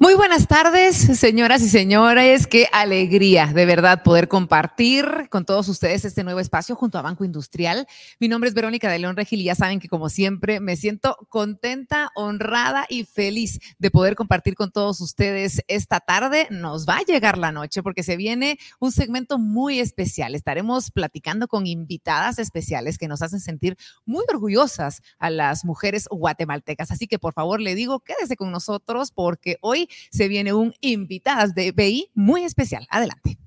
Muy buenas tardes, señoras y señores. Qué alegría de verdad poder compartir con todos ustedes este nuevo espacio junto a Banco Industrial. Mi nombre es Verónica de León Regil y ya saben que como siempre me siento contenta, honrada y feliz de poder compartir con todos ustedes esta tarde. Nos va a llegar la noche porque se viene un segmento muy especial. Estaremos platicando con invitadas especiales que nos hacen sentir muy orgullosas a las mujeres guatemaltecas. Así que por favor le digo, quédese con nosotros porque hoy se viene un invitado de BI muy especial. Adelante.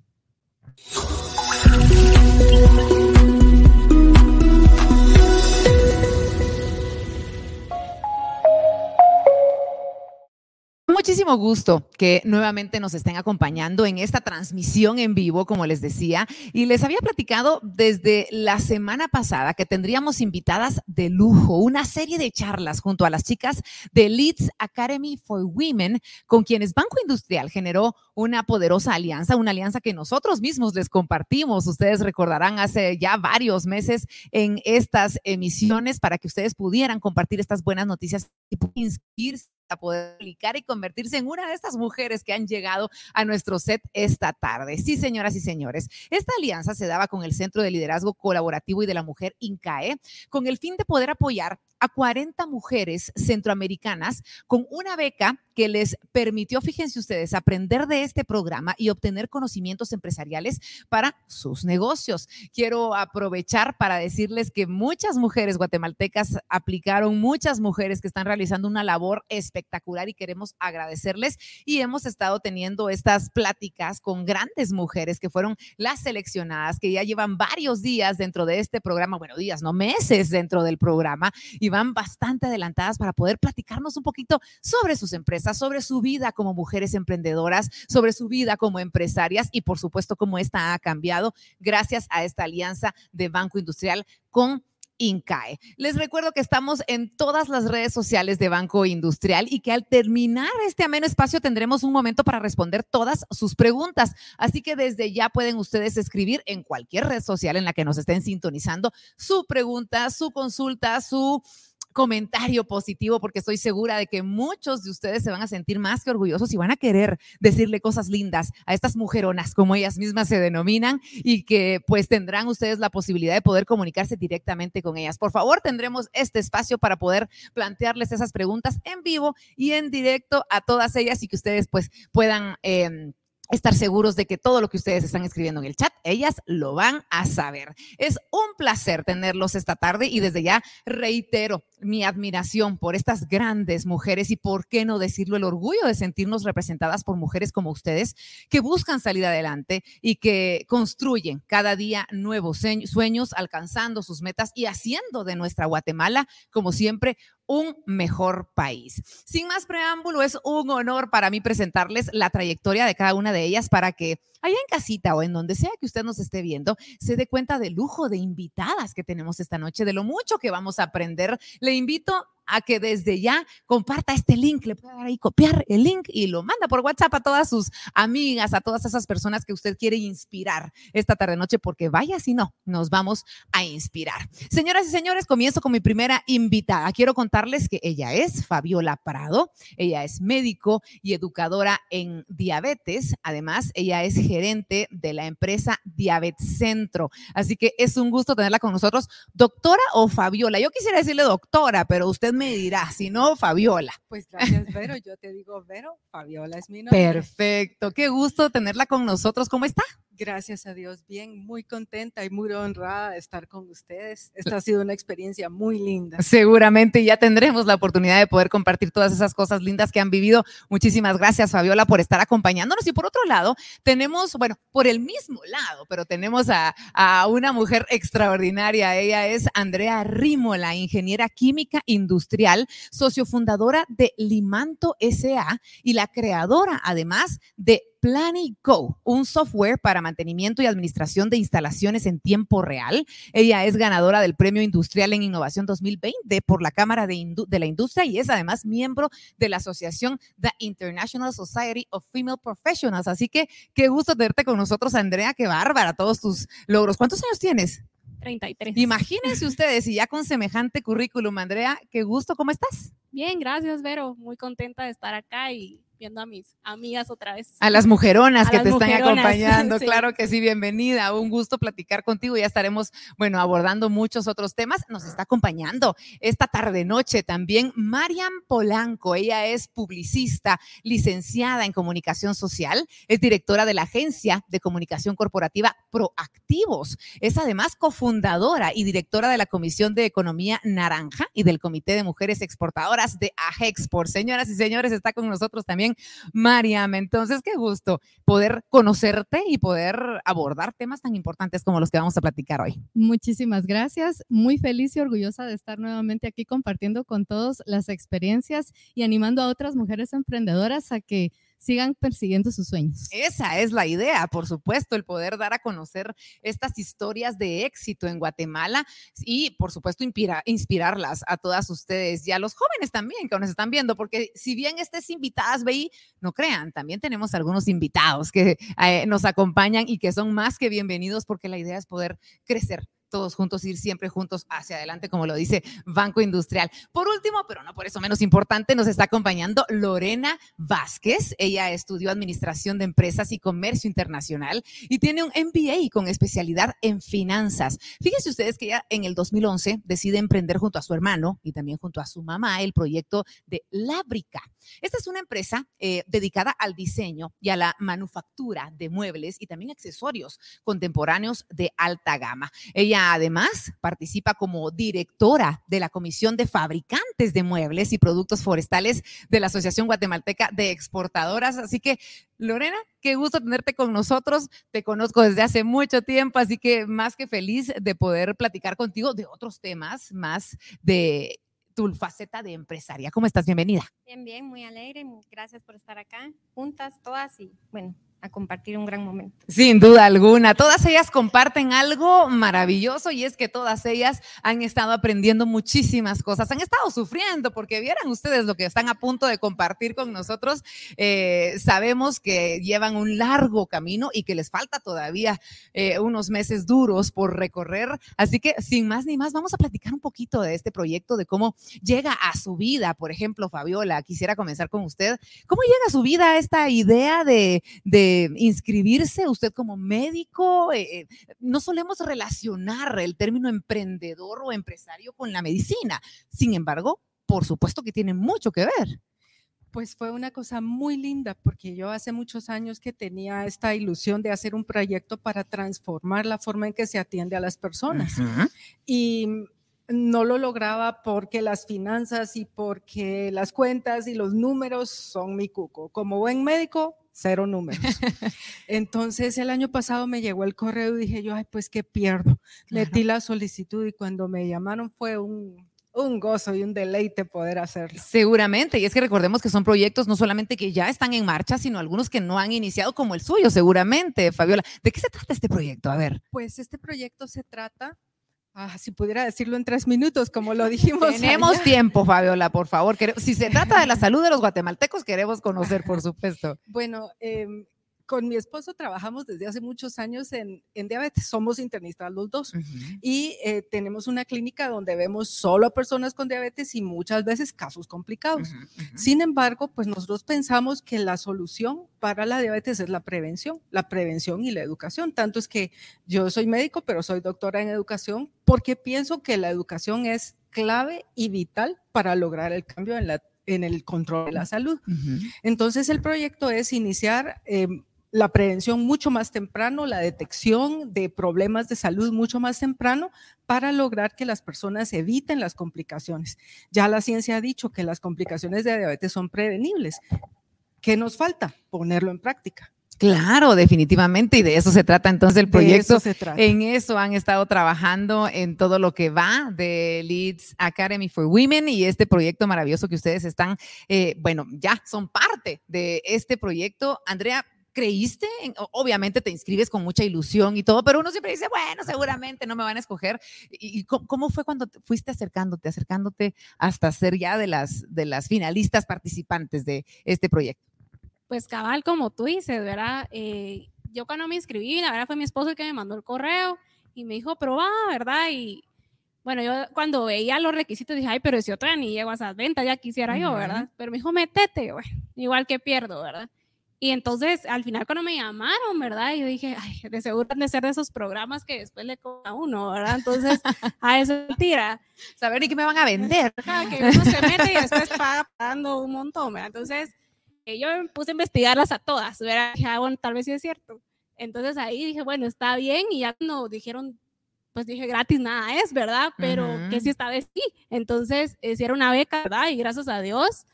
Muchísimo gusto que nuevamente nos estén acompañando en esta transmisión en vivo, como les decía, y les había platicado desde la semana pasada que tendríamos invitadas de lujo, una serie de charlas junto a las chicas de Leeds Academy for Women, con quienes Banco Industrial generó una poderosa alianza, una alianza que nosotros mismos les compartimos. Ustedes recordarán hace ya varios meses en estas emisiones para que ustedes pudieran compartir estas buenas noticias y inscribirse poder aplicar y convertirse en una de estas mujeres que han llegado a nuestro set esta tarde. Sí, señoras y señores, esta alianza se daba con el Centro de Liderazgo Colaborativo y de la Mujer INCAE con el fin de poder apoyar a 40 mujeres centroamericanas con una beca que les permitió, fíjense ustedes, aprender de este programa y obtener conocimientos empresariales para sus negocios. Quiero aprovechar para decirles que muchas mujeres guatemaltecas aplicaron, muchas mujeres que están realizando una labor espectacular y queremos agradecerles y hemos estado teniendo estas pláticas con grandes mujeres que fueron las seleccionadas, que ya llevan varios días dentro de este programa, bueno, días, no meses dentro del programa y van bastante adelantadas para poder platicarnos un poquito sobre sus empresas, sobre su vida como mujeres emprendedoras, sobre su vida como empresarias y por supuesto cómo esta ha cambiado gracias a esta alianza de Banco Industrial con INCAE. Les recuerdo que estamos en todas las redes sociales de Banco Industrial y que al terminar este ameno espacio tendremos un momento para responder todas sus preguntas. Así que desde ya pueden ustedes escribir en cualquier red social en la que nos estén sintonizando su pregunta, su consulta, su comentario positivo porque estoy segura de que muchos de ustedes se van a sentir más que orgullosos y van a querer decirle cosas lindas a estas mujeronas, como ellas mismas se denominan, y que pues tendrán ustedes la posibilidad de poder comunicarse directamente con ellas. Por favor, tendremos este espacio para poder plantearles esas preguntas en vivo y en directo a todas ellas y que ustedes pues puedan... Eh, estar seguros de que todo lo que ustedes están escribiendo en el chat, ellas lo van a saber. Es un placer tenerlos esta tarde y desde ya reitero mi admiración por estas grandes mujeres y por qué no decirlo, el orgullo de sentirnos representadas por mujeres como ustedes que buscan salir adelante y que construyen cada día nuevos sueños, alcanzando sus metas y haciendo de nuestra Guatemala, como siempre, un mejor país. Sin más preámbulo, es un honor para mí presentarles la trayectoria de cada una de ellas para que allá en casita o en donde sea que usted nos esté viendo, se dé cuenta del lujo de invitadas que tenemos esta noche, de lo mucho que vamos a aprender. Le invito a que desde ya comparta este link, le puede dar ahí copiar el link y lo manda por WhatsApp a todas sus amigas, a todas esas personas que usted quiere inspirar esta tarde noche, porque vaya si no, nos vamos a inspirar. Señoras y señores, comienzo con mi primera invitada. Quiero contarles que ella es Fabiola Prado, ella es médico y educadora en diabetes, además ella es gerente de la empresa Diabetes Centro, así que es un gusto tenerla con nosotros. Doctora o Fabiola, yo quisiera decirle doctora, pero usted me dirá, si no, Fabiola. Pues gracias, Vero. Yo te digo, Vero, Fabiola es mi nombre. Perfecto. Qué gusto tenerla con nosotros. ¿Cómo está? Gracias a Dios, bien, muy contenta y muy honrada de estar con ustedes. Esta ha sido una experiencia muy linda. Seguramente ya tendremos la oportunidad de poder compartir todas esas cosas lindas que han vivido. Muchísimas gracias, Fabiola, por estar acompañándonos. Y por otro lado, tenemos, bueno, por el mismo lado, pero tenemos a, a una mujer extraordinaria. Ella es Andrea Rímola, ingeniera química industrial, sociofundadora de Limanto SA y la creadora, además, de Planning Go, un software para mantenimiento y administración de instalaciones en tiempo real. Ella es ganadora del Premio Industrial en Innovación 2020 por la Cámara de, de, la Industria y es además miembro de la asociación The International Society of Female Professionals. Así que qué gusto tenerte con nosotros, Andrea. Qué bárbara todos tus logros. ¿Cuántos años tienes? 33. Imagínense ustedes, y ya con semejante currículum, Andrea, qué gusto, ¿cómo estás? Bien, gracias, Vero. Muy contenta de estar acá y viendo a mis amigas otra vez. A las mujeronas que te están acompañando, claro que sí, bienvenida, un gusto platicar contigo, ya estaremos, bueno, abordando muchos otros temas. Nos está acompañando esta tarde noche también Mariam Polanco, ella es publicista, licenciada en comunicación social, es directora de la agencia de comunicación corporativa Proactivos, es además cofundadora y directora de la Comisión de Economía Naranja y del Comité de Mujeres Exportadoras de AGEXPORT. Señoras y señores, está con nosotros también Mariam. Entonces, qué gusto poder conocerte y poder abordar temas tan importantes como los que vamos a platicar hoy. Muchísimas gracias. Muy feliz y orgullosa de estar nuevamente aquí compartiendo con todos las experiencias y animando a otras mujeres emprendedoras a que sigan persiguiendo sus sueños. Esa es la idea, por supuesto, el poder dar a conocer estas historias de éxito en Guatemala y, por supuesto, inspirarlas a todas ustedes y a los jóvenes también que nos están viendo, porque si bien estés invitadas, veí, no crean, también tenemos algunos invitados que eh, nos acompañan y que son más que bienvenidos porque la idea es poder crecer todos juntos, ir siempre juntos hacia adelante, como lo dice Banco Industrial. Por último, pero no por eso menos importante, nos está acompañando Lorena Vázquez. Ella estudió Administración de Empresas y Comercio Internacional y tiene un MBA con especialidad en finanzas. Fíjense ustedes que ella en el 2011 decide emprender junto a su hermano y también junto a su mamá el proyecto de Lábrica. Esta es una empresa eh, dedicada al diseño y a la manufactura de muebles y también accesorios contemporáneos de alta gama. Ella además participa como directora de la Comisión de Fabricantes de Muebles y Productos Forestales de la Asociación Guatemalteca de Exportadoras. Así que, Lorena, qué gusto tenerte con nosotros. Te conozco desde hace mucho tiempo, así que más que feliz de poder platicar contigo de otros temas, más de tu faceta de empresaria. ¿Cómo estás? Bienvenida. Bien, bien, muy alegre. Gracias por estar acá, juntas todas y bueno, a compartir un gran momento. Sin duda alguna, todas ellas comparten algo maravilloso y es que todas ellas han estado aprendiendo muchísimas cosas, han estado sufriendo porque vieran ustedes lo que están a punto de compartir con nosotros. Eh, sabemos que llevan un largo camino y que les falta todavía eh, unos meses duros por recorrer. Así que sin más ni más, vamos a platicar un poquito de este proyecto, de cómo llega a su vida. Por ejemplo, Fabiola, quisiera comenzar con usted. ¿Cómo llega a su vida esta idea de, de inscribirse, usted como médico, eh, eh, no solemos relacionar el término emprendedor o empresario con la medicina. Sin embargo, por supuesto que tiene mucho que ver. Pues fue una cosa muy linda porque yo hace muchos años que tenía esta ilusión de hacer un proyecto para transformar la forma en que se atiende a las personas. Y no lo lograba porque las finanzas y porque las cuentas y los números son mi cuco. Como buen médico, cero números. Entonces el año pasado me llegó el correo y dije yo, ay, pues qué pierdo. Metí la solicitud y cuando me llamaron fue un, un gozo y un deleite poder hacerlo. Seguramente, y es que recordemos que son proyectos no solamente que ya están en marcha, sino algunos que no han iniciado como el suyo, seguramente, Fabiola. ¿De qué se trata este proyecto? A ver. Pues este proyecto se trata Ah, si pudiera decirlo en tres minutos, como lo dijimos. Tenemos tiempo, Fabiola, por favor. Si se trata de la salud de los guatemaltecos, queremos conocer, por supuesto. Bueno, eh, con mi esposo trabajamos desde hace muchos años en, diabetes, somos internistas los dos y eh, tenemos una clínica donde vemos solo a personas con diabetes y muchas veces casos complicados. Sin embargo, pues nosotros pensamos que la solución para la diabetes es la prevención, la prevención y la educación. Tanto es que yo soy médico, pero soy doctora en educación porque pienso que la educación es clave y vital para lograr el cambio en la en el control de la salud. Entonces, el proyecto es iniciar em, la prevención mucho más temprano, la detección de problemas de salud mucho más temprano para lograr que las personas eviten las complicaciones. Ya la ciencia ha dicho que las complicaciones de diabetes son prevenibles. ¿Qué nos falta? Ponerlo en práctica. Claro, definitivamente, y de eso se trata entonces el proyecto. En eso han estado trabajando en todo lo que va de Leeds Academy for Women y este proyecto maravilloso que ustedes están, eh, bueno, ya son parte de este proyecto. Andrea, creíste, obviamente te inscribes con mucha ilusión y todo, pero uno siempre dice, bueno, seguramente no me van a escoger. ¿Y cómo fue cuando fuiste acercándote, acercándote hasta ser ya de las, de las finalistas participantes de este proyecto? Pues cabal, como tú dices, ¿verdad? Eh, yo cuando me inscribí, la verdad fue mi esposo el que me mandó el correo y me dijo, pero va, ¿verdad? Y bueno, yo cuando veía los requisitos dije, ay, pero si otra ni llego a esas ventas, ya quisiera yo, ¿verdad? Pero me dijo, metete, bueno, igual que pierdo, ¿verdad? Y entonces, al final, cuando me llamaron, ¿verdad? Yo dije, ay, de seguro han de ser de esos programas que después le cobra a uno, ¿verdad? Entonces, a eso tira. Saber ni qué me van a vender. que uno se mete y después paga pagando un montón, ¿verdad? Entonces, eh, yo me puse a investigarlas a todas, ¿verdad? Dije, ah, bueno, tal vez sí es cierto. Entonces ahí dije, bueno, está bien. Y ya cuando dijeron, pues dije, gratis nada es, ¿verdad? Pero que si esta vez sí. Entonces, eh, si una beca, ¿verdad? Y gracias a Dios,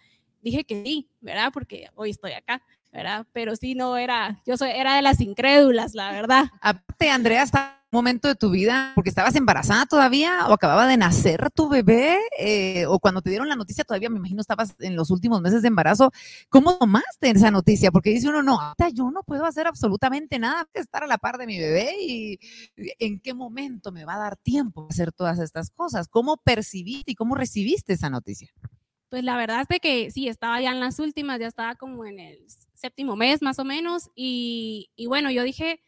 dije que sí, ¿verdad? Porque hoy estoy acá. ¿Verdad? Pero sí, no era, yo soy, era de las incrédulas, la verdad. Aparte, Andrea, hasta un momento de tu vida, porque estabas embarazada todavía o acababa de nacer tu bebé, eh, o cuando te dieron la noticia todavía, me imagino, estabas en los últimos meses de embarazo, ¿cómo tomaste esa noticia? Porque dice uno, no, yo no puedo hacer absolutamente nada que estar a la par de mi bebé y en qué momento me va a dar tiempo a hacer todas estas cosas. ¿Cómo percibiste y cómo recibiste esa noticia? Pues la verdad es de que sí, estaba ya en las últimas, ya estaba como en el séptimo mes más o menos, y, y bueno, yo dije,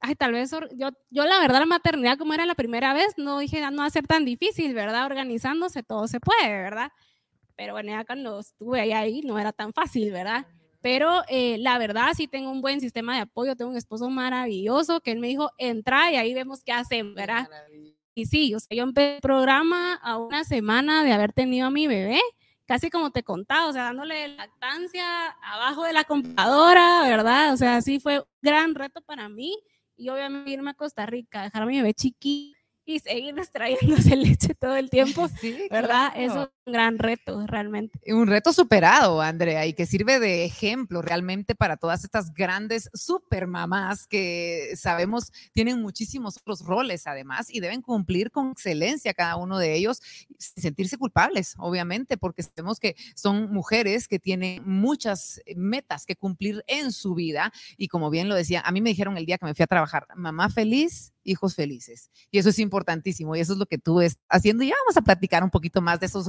ay, tal vez, yo, yo la verdad la maternidad como era la primera vez, no dije, no va a ser tan difícil, ¿verdad? Organizándose todo se puede, ¿verdad? Pero bueno, ya cuando estuve ahí, ahí no era tan fácil, ¿verdad? Pero eh, la verdad sí tengo un buen sistema de apoyo, tengo un esposo maravilloso que él me dijo, entra y ahí vemos qué hacen, ¿verdad? Y sí, o sea, yo empecé el programa a una semana de haber tenido a mi bebé casi como te contaba, o sea, dándole lactancia abajo de la computadora, ¿verdad? O sea, sí fue un gran reto para mí y obviamente irme a Costa Rica, dejar a mi bebé chiquito y seguir extrayéndose leche todo el tiempo, sí, ¿verdad? Eso es un gran reto, realmente. Un reto superado, Andrea, y que sirve de ejemplo realmente para todas estas grandes super mamás que sabemos tienen muchísimos otros roles además y deben cumplir con excelencia cada uno de ellos, sin sentirse culpables, obviamente, porque sabemos que son mujeres que tienen muchas metas que cumplir en su vida y como bien lo decía, a mí me dijeron el día que me fui a trabajar, mamá feliz, hijos felices. Y eso es importantísimo y eso es lo que tú estás haciendo. Y ya vamos a platicar un poquito más de esos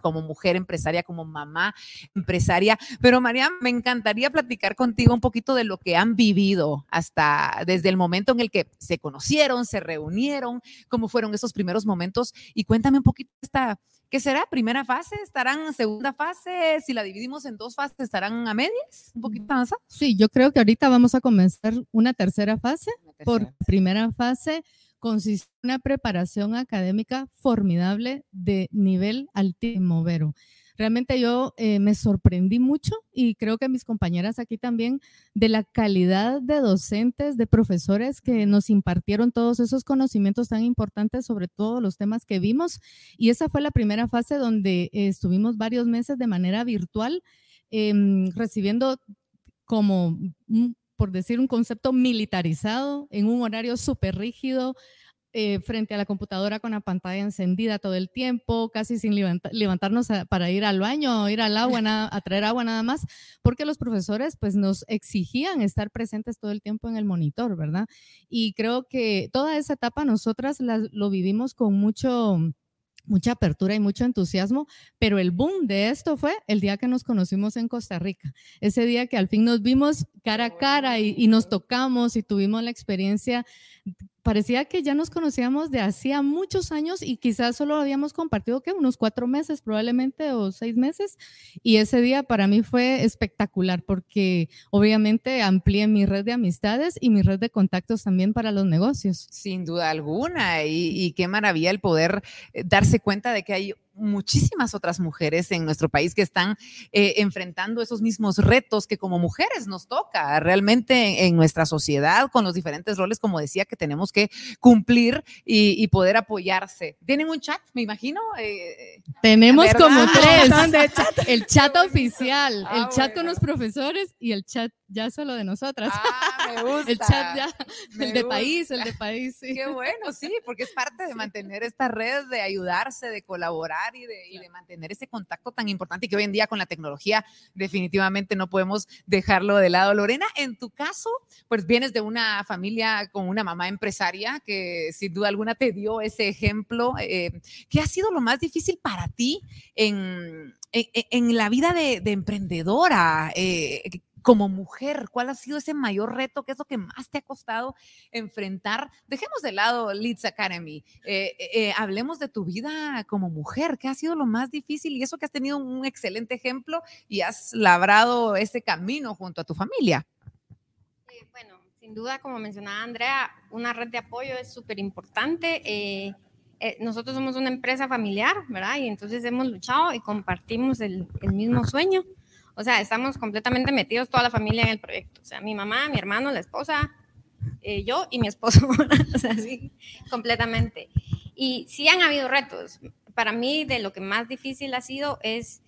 como mujer empresaria, como mamá empresaria. Pero María, me encantaría platicar contigo un poquito de lo que han vivido hasta desde el momento en el que se conocieron, se reunieron, cómo fueron esos primeros momentos. Y cuéntame un poquito esta, ¿Qué será? ¿Primera fase? ¿Estarán en segunda fase? Si la dividimos en dos fases, ¿estarán a medias? ¿Un poquito más? Sí, yo creo que ahorita vamos a comenzar una tercera fase. Por primera fase consiste en una preparación académica formidable de nivel altísimo, Vero. Realmente yo eh, me sorprendí mucho y creo que mis compañeras aquí también de la calidad de docentes, de profesores que nos impartieron todos esos conocimientos tan importantes sobre todos los temas que vimos. Y esa fue la primera fase donde eh, estuvimos varios meses de manera virtual em, recibiendo como, por decir, un concepto militarizado en un horario súper rígido, eh, frente a la computadora con la pantalla encendida todo el tiempo, casi sin levantarnos para ir al baño, ir al agua, a traer agua nada más, porque los profesores pues nos exigían estar presentes todo el tiempo en el monitor, ¿verdad? Y creo que toda esa etapa nosotras lo vivimos con mucho mucha apertura y mucho entusiasmo, pero el boom de esto fue el día que nos conocimos en Costa Rica, ese día que al fin nos vimos cara a cara y, nos tocamos y tuvimos la experiencia parecía que ya nos conocíamos de hacía muchos años y quizás solo habíamos compartido que unos cuatro meses probablemente o seis meses. Y ese día para mí fue espectacular porque obviamente amplié mi red de amistades y mi red de contactos también para los negocios. Sin duda alguna. Y, y qué maravilla el poder eh, darse cuenta de que hay muchísimas otras mujeres en nuestro país que están eh, enfrentando esos mismos retos que como mujeres nos toca realmente en, nuestra sociedad con los diferentes roles, como decía, que tenemos que cumplir y, poder apoyarse. ¿Tienen un chat, me imagino? Eh, tenemos como tres. El chat oficial, ah, el chat con los profesores y el chat ya solo de nosotras. Ah, me gusta. El chat ya, el de país, el de país. Sí. Qué bueno, sí, porque es parte de mantener esta red, de ayudarse, de colaborar y de, y de, mantener ese contacto tan importante que hoy en día con la tecnología definitivamente no podemos dejarlo de lado. Lorena, en tu caso, pues vienes de una familia con una mamá empresaria que sin duda alguna te dio ese ejemplo. Eh, ¿Qué ha sido lo más difícil para ti en, en, en la vida de, de emprendedora? Eh, como mujer? ¿Cuál ha sido ese mayor reto? ¿Qué es lo que más te ha costado enfrentar? Dejemos de lado Leeds Academy. Eh, eh, eh, hablemos de tu vida como mujer. ¿Qué ha sido lo más difícil? Y eso que has tenido un excelente ejemplo y has labrado ese camino junto a tu familia. bueno, sin duda, como mencionaba Andrea, una red de apoyo es súper importante. nosotros somos una empresa familiar, ¿verdad? Y entonces hemos luchado y compartimos el, el mismo sueño. O sea, estamos completamente metidos toda la familia en el proyecto. O sea, mi mamá, mi hermano, la esposa, eh, yo y mi esposo. o sea, sí, completamente. Y sí han habido retos. Para mí, de lo que más difícil ha sido es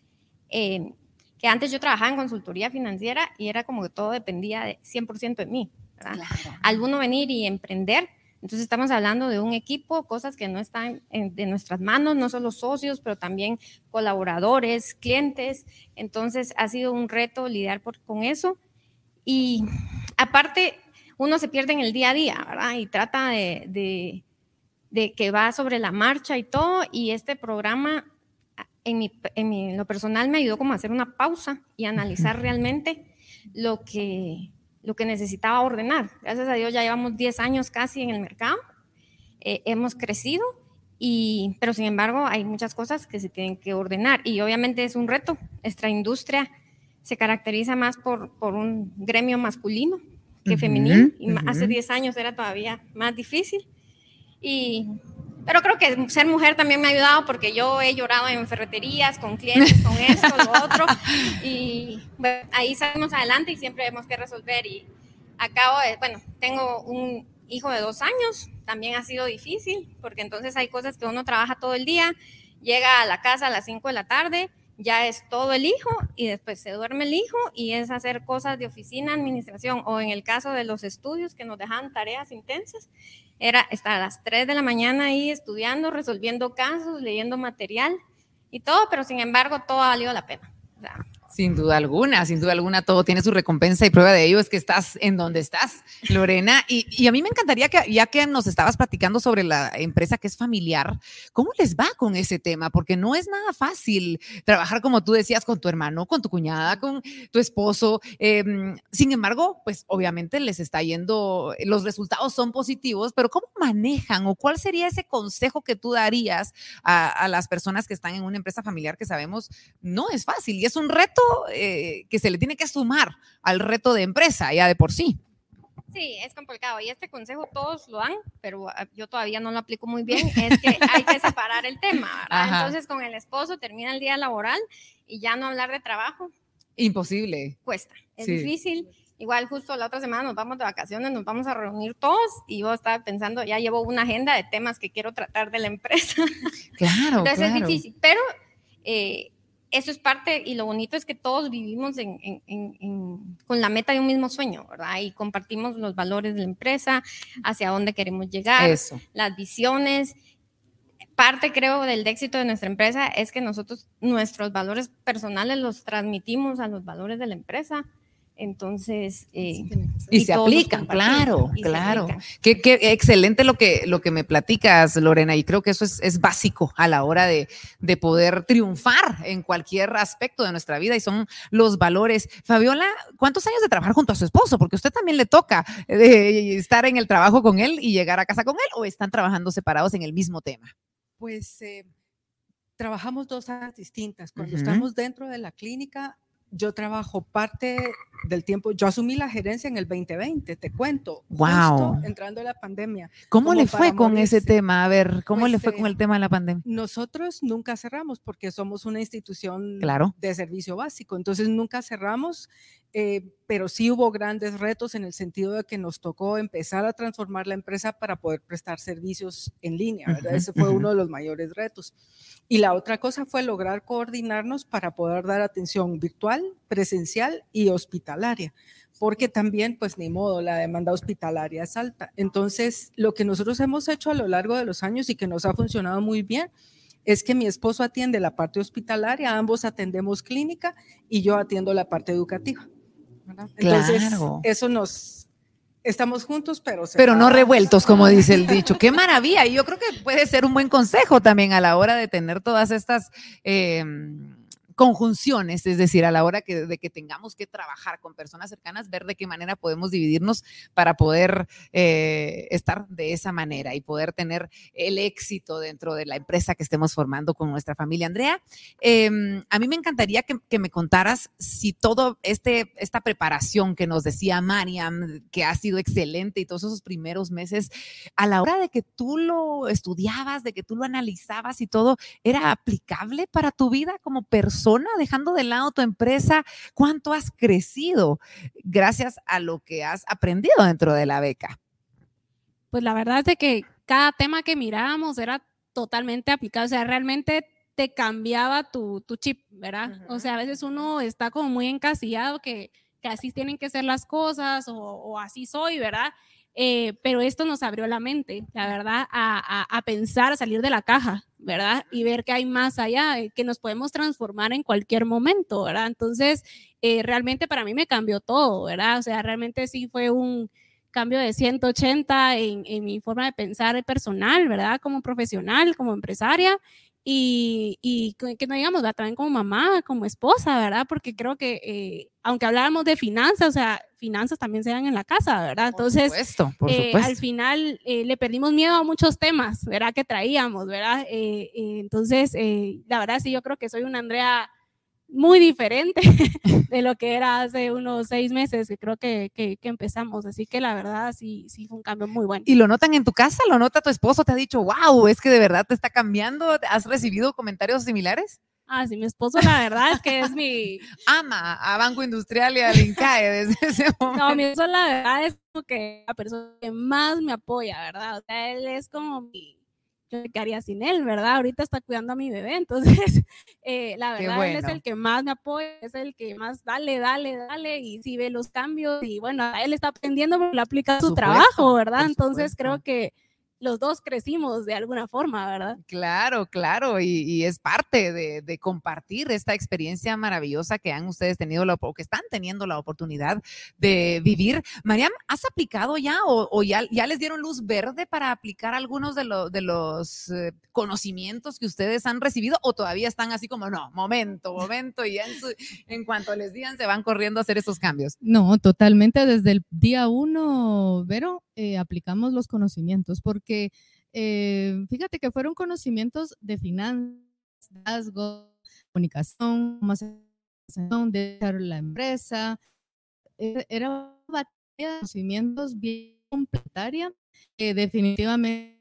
eh, que antes yo trabajaba en consultoría financiera y era como que todo dependía de 100% de mí. ¿verdad? Claro. Al uno venir y emprender, entonces estamos hablando de un equipo, cosas que no están en, de nuestras manos, no solo socios, pero también colaboradores, clientes. Entonces ha sido un reto lidiar con eso. Y aparte, uno se pierde en el día a día, ¿verdad? Y trata de, de, que va sobre la marcha y todo. Y este programa, en, mi, en lo personal, me ayudó como a hacer una pausa y analizar realmente lo que lo que necesitaba ordenar. Gracias a Dios ya llevamos 10 años casi en el mercado, eh, hemos crecido, y, pero sin embargo hay muchas cosas que se tienen que ordenar y obviamente es un reto. Nuestra industria se caracteriza más por, por un gremio masculino que femenino y hace 10 años era todavía más difícil. Y pero creo que ser mujer también me ha ayudado porque yo he llorado en ferreterías con clientes, con esto, lo otro. Y ahí salimos adelante y siempre tenemos que resolver. Y acabo de, bueno, tengo un hijo de dos años, también ha sido difícil porque entonces hay cosas que uno trabaja todo el día, llega a la casa a las 5 de la tarde, ya es todo el hijo y después se duerme el hijo y es hacer cosas de oficina, administración o en el caso de los estudios que nos dejan tareas intensas era estar a las 3 de la mañana ahí estudiando, resolviendo casos, leyendo material y todo, pero sin embargo todo ha valido la pena. Sin duda alguna, sin duda alguna, todo tiene su recompensa y prueba de ello es que estás en donde estás, Lorena. Y, a mí me encantaría que, ya que nos estabas platicando sobre la empresa que es familiar, ¿cómo les va con ese tema? Porque no es nada fácil trabajar, como tú decías, con tu hermano, con tu cuñada, con tu esposo. Em, sin embargo, pues obviamente les está yendo, los resultados son positivos, pero ¿cómo manejan o cuál sería ese consejo que tú darías a, a las personas que están en una empresa familiar que sabemos no es fácil y es un reto? Eh, que se le tiene que sumar al reto de empresa ya de por sí. Sí, es complicado y este consejo todos lo dan, pero ah, yo todavía no lo aplico muy bien, es que hay que separar el tema, Entonces con el esposo termina el día laboral y ya no hablar de trabajo. Imposible. Cuesta, es difícil. Igual justo la otra semana nos vamos de vacaciones, nos vamos a reunir todos y yo estaba pensando, ya llevo una agenda de temas que quiero tratar de la empresa. Claro. Entonces es difícil, pero eh, eso es parte, y lo bonito es que todos vivimos con la meta de un mismo sueño, ¿verdad? Y compartimos los valores de la empresa, hacia dónde queremos llegar, las visiones. Parte, creo, del éxito de nuestra empresa es que nosotros nuestros valores personales los transmitimos a los valores de la empresa entonces, eh, y, se aplican, claro, claro. Qué, excelente lo que, lo que me platicas, Lorena, y creo que eso es, básico a la hora de, poder triunfar en cualquier aspecto de nuestra vida y son los valores. Fabiola, ¿cuántos años de trabajar junto a su esposo? Porque a usted también le toca eh, estar en el trabajo con él y llegar a casa con él o están trabajando separados en el mismo tema. Pues eh, trabajamos dos áreas distintas. Cuando estamos dentro de la clínica, yo trabajo parte del tiempo, yo asumí la gerencia en el 2020, te cuento. Wow. entrando la pandemia. ¿Cómo le fue con ese tema? A ver, ¿cómo le fue con pues, el tema de la pandemia? Nosotros nunca cerramos porque somos una institución claro. de servicio básico, entonces nunca cerramos, eh, pero sí hubo grandes retos en el sentido de que nos tocó empezar a transformar la empresa para poder prestar servicios en línea, ¿verdad? Ese fue uno de los mayores retos. Y la otra cosa fue lograr coordinarnos para poder dar atención virtual, presencial y hospitalaria, porque también, pues ni modo, la demanda hospitalaria es alta. Entonces, lo que nosotros hemos hecho a lo largo de los años y que nos ha funcionado muy bien es que mi esposo atiende la parte hospitalaria, ambos atendemos clínica y yo atiendo la parte educativa. Entonces, eso nos, estamos juntos, pero... Pero no revueltos, como dice el dicho. Qué maravilla. Y yo creo que puede ser un buen consejo también a la hora de tener todas estas... Em, conjunciones, es decir, a la hora que, de que tengamos que trabajar con personas cercanas, ver de qué manera podemos dividirnos para poder eh, estar de esa manera y poder tener el éxito dentro de la empresa que estemos formando con nuestra familia. Andrea, em, a mí me encantaría que, que, me contaras si todo este, esta preparación que nos decía Mariam, que ha sido excelente y todos esos primeros meses, a la hora de que tú lo estudiabas, de que tú lo analizabas y todo, ¿era aplicable para tu vida como persona? Dejando de lado tu empresa, cuánto has crecido gracias a lo que has aprendido dentro de la beca. Pues la verdad es de que cada tema que mirábamos era totalmente aplicado, o sea, realmente te cambiaba tu, chip, ¿verdad? O sea, a veces uno está como muy encasillado que, que así tienen que ser las cosas o, o así soy, ¿verdad? Eh, pero esto nos abrió la mente, la verdad, a, pensar, a salir de la caja, ¿verdad? Y ver que hay más allá, eh, que nos podemos transformar en cualquier momento, ¿verdad? Entonces, eh, realmente para mí me cambió todo, ¿verdad? O sea, realmente sí fue un cambio de 180 en, en mi forma de pensar personal, ¿verdad? Como profesional, como empresaria y, y, que no digamos, también como mamá, como esposa, ¿verdad? Porque creo que eh, aunque habláramos de finanzas, o sea, finanzas también se dan en la casa, ¿verdad? Entonces, por supuesto, por eh, al final eh, le perdimos miedo a muchos temas, ¿verdad? Que traíamos, ¿verdad? entonces, la verdad sí, yo creo que soy una Andrea muy diferente de lo que era hace unos seis meses que creo que, que, empezamos. Así que la verdad sí, sí fue un cambio muy bueno. ¿Y lo notan en tu casa? ¿Lo nota tu esposo? ¿Te ha dicho, wow, es que de verdad te está cambiando? ¿Has recibido comentarios similares? Ah, sí, mi esposo la verdad es que es mi... Ama a Banco Industrial y al INCAE desde ese momento. No, mi esposo la verdad es como que la persona que más me apoya, ¿verdad? O sea, él es como mi qué haría sin él, ¿verdad? Ahorita está cuidando a mi bebé, entonces eh, la verdad él es el que más me apoya, es el que más dale, dale, dale y si ve los cambios y bueno, él está aprendiendo porque le aplica su trabajo, ¿verdad? Entonces creo que los dos crecimos de alguna forma, ¿verdad? Claro, claro, y, es parte de, compartir esta experiencia maravillosa que han ustedes tenido la, o que están teniendo la oportunidad de vivir. Mariam, ¿has aplicado ya o, ya, ya, les dieron luz verde para aplicar algunos de, de los eh, conocimientos que ustedes han recibido o todavía están así como, no, momento, momento, y en, en cuanto les digan se van corriendo a hacer esos cambios? No, totalmente desde el día uno, Vero, eh, aplicamos los conocimientos, porque eh, fíjate que fueron conocimientos de finanzas, comunicación, de la empresa, e, era una batería de conocimientos bien completaria que definitivamente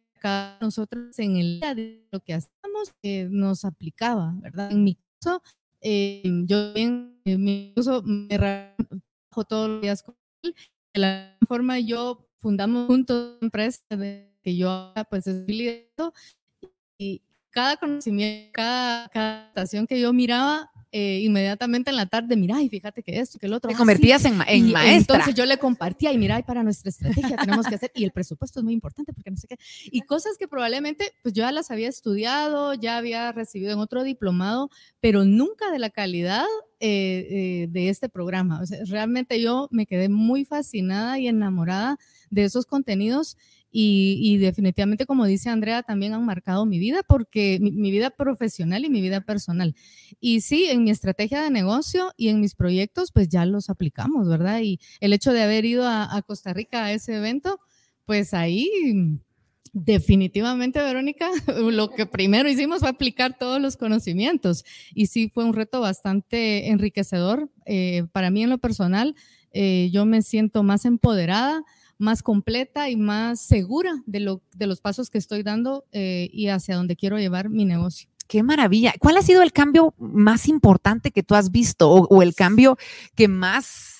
nosotros en el día de lo que hacemos eh, nos aplicaba, ¿verdad? En mi caso, yo en, mi caso me trabajo todos los días con él, de la forma yo fundamos juntos una empresa que yo pues es y cada conocimiento, cada, cada estación que yo miraba, eh, inmediatamente en la tarde, mira, y fíjate que esto, que el otro. Te convertías en, en maestra. Entonces yo le compartía, y mira, y para nuestra estrategia tenemos que hacer, y el presupuesto es muy importante porque no sé qué, y cosas que probablemente pues yo ya las había estudiado, ya había recibido en otro diplomado, pero nunca de la calidad eh, eh, de este programa. O sea, realmente yo me quedé muy fascinada y enamorada de esos contenidos y, definitivamente, como dice Andrea, también han marcado mi vida porque mi, vida profesional y mi vida personal. Y sí, en mi estrategia de negocio y en mis proyectos, pues ya los aplicamos, ¿verdad? Y el hecho de haber ido a, Costa Rica a ese evento, pues ahí definitivamente, Verónica, lo que primero hicimos fue aplicar todos los conocimientos y sí fue un reto bastante enriquecedor eh, para mí en lo personal. Eh, yo me siento más empoderada más completa y más segura de, lo, de los pasos que estoy dando eh, y hacia dónde quiero llevar mi negocio. Qué maravilla. ¿Cuál ha sido el cambio más importante que tú has visto o el cambio que más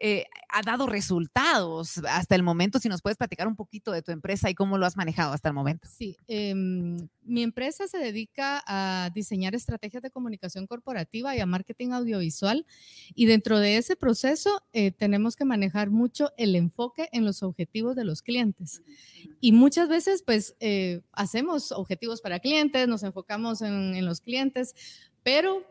eh, ha dado resultados hasta el momento. Si nos puedes platicar un poquito de tu empresa y cómo lo has manejado hasta el momento. Sí, em, mi empresa se dedica a diseñar estrategias de comunicación corporativa y a marketing audiovisual. Y dentro de ese proceso eh, tenemos que manejar mucho el enfoque en los objetivos de los clientes. Y muchas veces, pues, eh, hacemos objetivos para clientes, nos enfocamos en, en los clientes, pero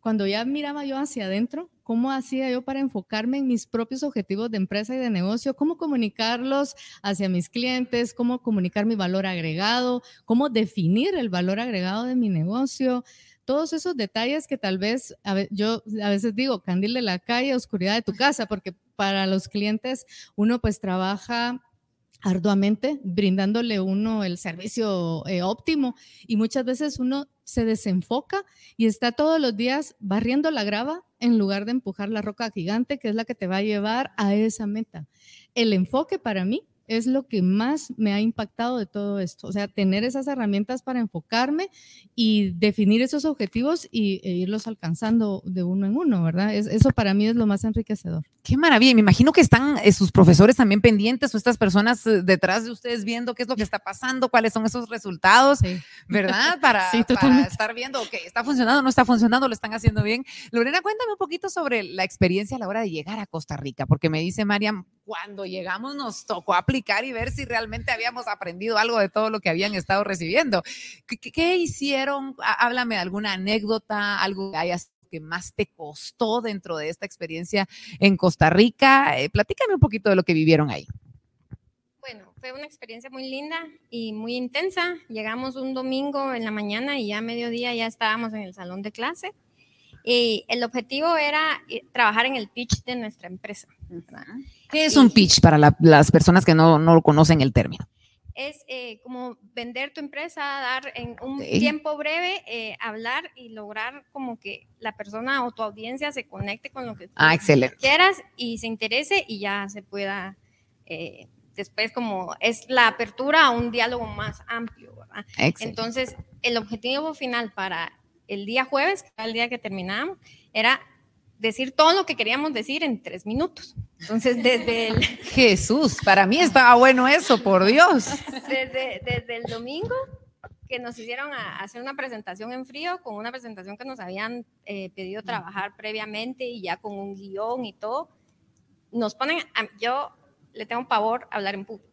cuando ya miraba yo hacia adentro, ¿cómo hacía yo para enfocarme en mis propios objetivos de empresa y de negocio? ¿Cómo comunicarlos hacia mis clientes? ¿Cómo comunicar mi valor agregado? ¿Cómo definir el valor agregado de mi negocio? todos esos detalles que tal vez, yo a veces digo, candil de la calle, oscuridad de tu casa, porque para los clientes uno pues trabaja arduamente, brindándole uno el servicio eh, óptimo y muchas veces uno se desenfoca y está todos los días barriendo la grava en lugar de empujar la roca gigante que es la que te va a llevar a esa meta. El enfoque para mí es lo que más me ha impactado de todo esto. O sea, tener esas herramientas para enfocarme y definir esos objetivos y, e irlos alcanzando de uno en uno, ¿verdad? eso para mí es lo más enriquecedor. Qué maravilla. Me imagino que están eh, sus profesores también pendientes o estas personas eh, detrás de ustedes viendo qué es lo que está pasando, cuáles son esos resultados, ¿verdad? Para, estar viendo, ok, está funcionando, no está funcionando, lo están haciendo bien. Lorena, cuéntame un poquito sobre la experiencia a la hora de llegar a Costa Rica, porque me dice Mariam, cuando llegamos nos tocó aplicar y ver si realmente habíamos aprendido algo de todo lo que habían estado recibiendo. ¿Qué, hicieron? Háblame de alguna anécdota, algo que hayas que más te costó dentro de esta experiencia en Costa Rica. Eh, platícame un poquito de lo que vivieron ahí. Bueno, fue una experiencia muy linda y muy intensa. Llegamos un domingo en la mañana y ya a mediodía ya estábamos en el salón de clase. Y el objetivo era eh, trabajar en el pitch de nuestra empresa. ¿Qué es un pitch para las personas que no, no conocen el término? Es eh, como vender tu empresa, dar en un tiempo breve, eh, hablar y lograr como que la persona o tu audiencia se conecte con lo que ah, quieras y se interese y ya se pueda después como es la apertura a un diálogo más amplio. ¿verdad? Entonces, el objetivo final para el día jueves, que era el día que terminamos, era decir todo lo que queríamos decir en tres minutos. Entonces, desde el... Jesús, para mí estaba bueno eso, por Dios. Desde, desde el domingo que nos hicieron a hacer una presentación en frío, con una presentación que nos habían eh, pedido trabajar previamente y ya con un guion y todo, nos ponen, yo le tengo pavor hablar en público.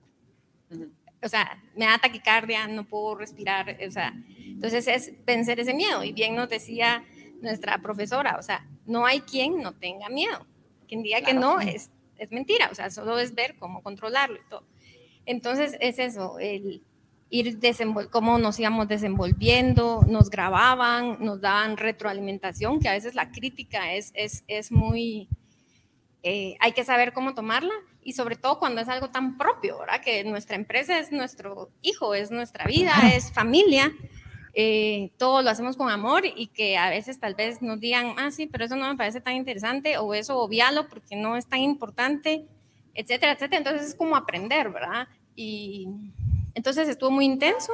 O sea, me da taquicardia, no puedo respirar, o sea, entonces es vencer ese miedo. Y bien nos decía nuestra profesora, o sea, no hay quien no tenga miedo. Quien diga que no es, es mentira, o sea, solo es ver cómo controlarlo y todo. Entonces es eso, el ir cómo nos íbamos desenvolviendo, nos grababan, nos daban retroalimentación, que a veces la crítica es, es, es muy, eh, hay que saber cómo tomarla y sobre todo cuando es algo tan propio, ¿verdad? Que nuestra empresa es nuestro hijo, es nuestra vida, es familia. Eh, todo lo hacemos con amor y que a veces tal vez nos digan, ah, sí, pero eso no me parece tan interesante o eso obvialo porque no es tan importante, etcétera, etcétera. Entonces es como aprender, ¿verdad? Y entonces estuvo muy intenso.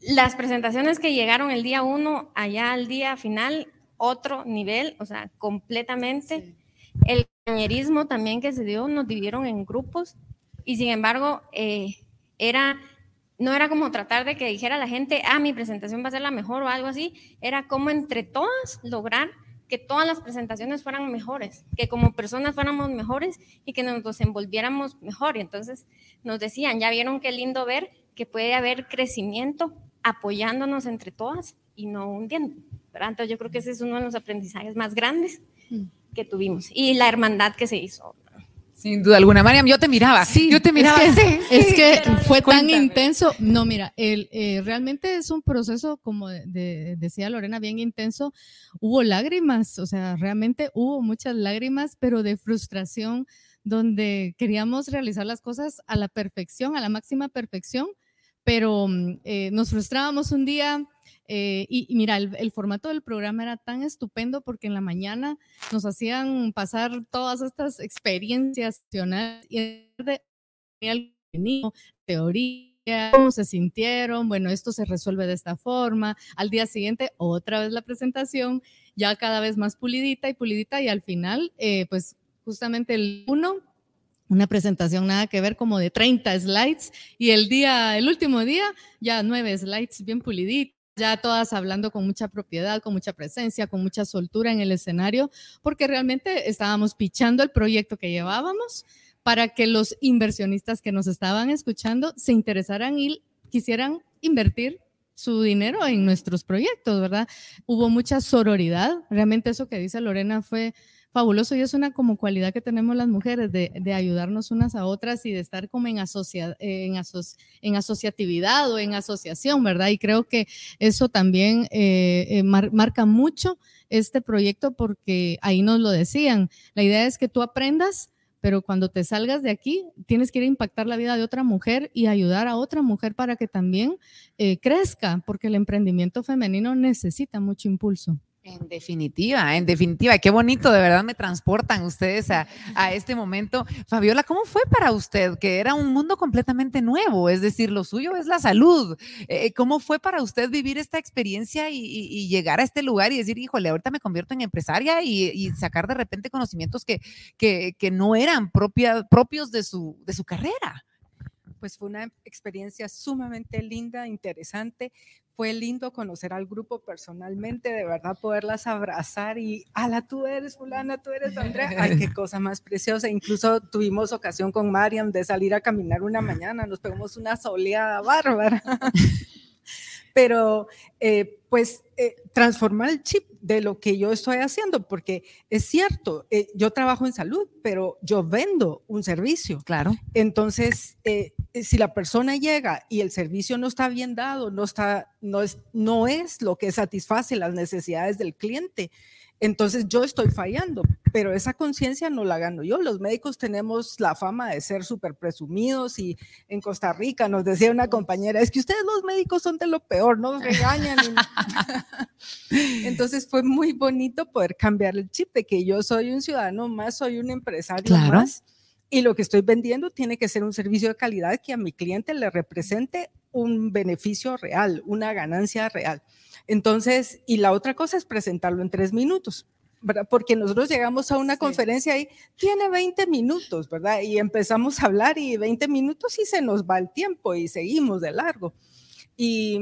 Las presentaciones que llegaron el día uno, allá al día final, otro nivel, o sea, completamente. El compañerismo también que se dio, nos dividieron en grupos y sin embargo, eh, era no era como tratar de que dijera la gente, ah, mi presentación va a ser la mejor o algo así, era como entre todas lograr que todas las presentaciones fueran mejores, que como personas fuéramos mejores y que nos desenvolviéramos mejor. Y entonces nos decían, ya vieron qué lindo ver que puede haber crecimiento apoyándonos entre todas y no hundiendo. ¿verdad? Entonces yo creo que ese es uno de los aprendizajes más grandes mm. que tuvimos y la hermandad que se hizo. Sin duda alguna, Mariam, yo te miraba. Sí, yo te miraba. Es que, es que fue tan intenso. No, mira, el, eh, realmente es un proceso, como decía Lorena, bien intenso. Hubo lágrimas, o sea, realmente hubo muchas lágrimas, pero de frustración, donde queríamos realizar las cosas a la perfección, a la máxima perfección, pero mm, eh, nos frustrábamos un día eh, y, mira, el, formato del programa era tan estupendo porque en la mañana nos hacían pasar todas estas experiencias y de teoría, cómo se sintieron, bueno, esto se resuelve de esta forma. Al día siguiente, otra vez la presentación, ya cada vez más pulidita y pulidita, y al final, eh, pues justamente el uno una presentación nada que ver como de 30 slides y el día, el último día, ya nueve slides bien puliditos ya todas hablando con mucha propiedad, con mucha presencia, con mucha soltura en el escenario, porque realmente estábamos pichando el proyecto que llevábamos para que los inversionistas que nos estaban escuchando se interesaran y quisieran invertir su dinero en nuestros proyectos, ¿verdad? Hubo mucha sororidad, realmente eso que dice Lorena fue fabuloso y es una como cualidad que tenemos las mujeres de, de ayudarnos unas a otras y de estar como en, asocia, en, en, asociatividad o en asociación, ¿verdad? Y creo que eso también eh, eh, mar, marca mucho este proyecto porque ahí nos lo decían. La idea es que tú aprendas pero cuando te salgas de aquí, tienes que ir a impactar la vida de otra mujer y ayudar a otra mujer para que también eh, crezca, porque el emprendimiento femenino necesita mucho impulso. En definitiva, en definitiva, qué bonito, de verdad me transportan ustedes a, a, este momento. Fabiola, ¿cómo fue para usted que era un mundo completamente nuevo? Es decir, lo suyo es la salud. Eh, ¿Cómo fue para usted vivir esta experiencia y, llegar a este lugar y decir, híjole, ahorita me convierto en empresaria y, sacar de repente conocimientos que, que, que no eran propios de su, de su carrera? Pues fue una experiencia sumamente linda, interesante fue lindo conocer al grupo personalmente, de verdad poderlas abrazar y, ala, tú eres fulana, tú eres Andrea, ay, qué cosa más preciosa. Incluso tuvimos ocasión con Mariam de salir a caminar una mañana, nos pegamos una soleada bárbara. Pero, eh, pues, eh, transformar el chip de lo que yo estoy haciendo, porque es cierto, eh, yo trabajo en salud, pero yo vendo un servicio. Claro. Entonces, si la persona llega y el servicio no está bien dado, no, está, no, es, no es lo que satisface las necesidades del cliente, entonces yo estoy fallando, pero esa conciencia no la gano yo. Los médicos tenemos la fama de ser súper presumidos y en Costa Rica nos decía una compañera, es que ustedes los médicos son de lo peor, nos regañan. Entonces fue muy bonito poder cambiar el chip de que yo soy un ciudadano más, soy un empresario claro. más y lo que estoy vendiendo tiene que ser un servicio de calidad que a mi cliente le represente un beneficio real, una ganancia real. Entonces, y la otra cosa es presentarlo en tres minutos. ¿verdad? Porque nosotros llegamos a una sí. conferencia y tiene 20 minutos, ¿verdad? Y empezamos a hablar y 20 minutos y se nos va el tiempo y seguimos de largo. Y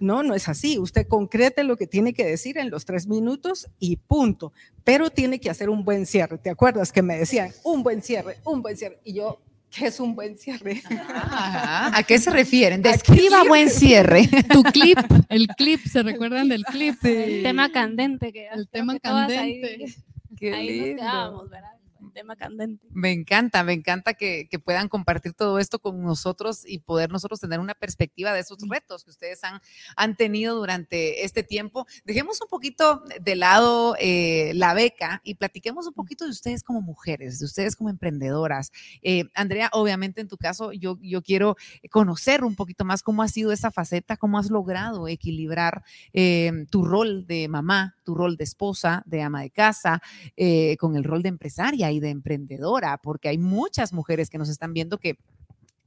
no, no es así. Usted concrete lo que tiene que decir en los tres minutos y punto. Pero tiene que hacer un buen cierre. ¿Te acuerdas que me decían un buen cierre, un buen cierre? Y yo, ¿qué es un buen cierre? Ajá. ¿A qué se refieren? Describa buen cierre. Tu clip, el clip, ¿se recuerdan del clip? Sí. El tema candente. Que el tema candente. Ahí, Qué ahí lindo. nos quedábamos, ¿verdad? Tema candente. Me encanta, me encanta que, que, puedan compartir todo esto con nosotros y poder nosotros tener una perspectiva de esos retos que ustedes han, han tenido durante este tiempo. Dejemos un poquito de lado eh, la beca y platiquemos un poquito de ustedes como mujeres, de ustedes como emprendedoras. Eh, Andrea, obviamente en tu caso yo, yo quiero conocer un poquito más cómo ha sido esa faceta, cómo has logrado equilibrar eh, tu rol de mamá, tu rol de esposa, de ama de casa, eh, con el rol de empresaria y de emprendedora, porque hay muchas mujeres que nos están viendo que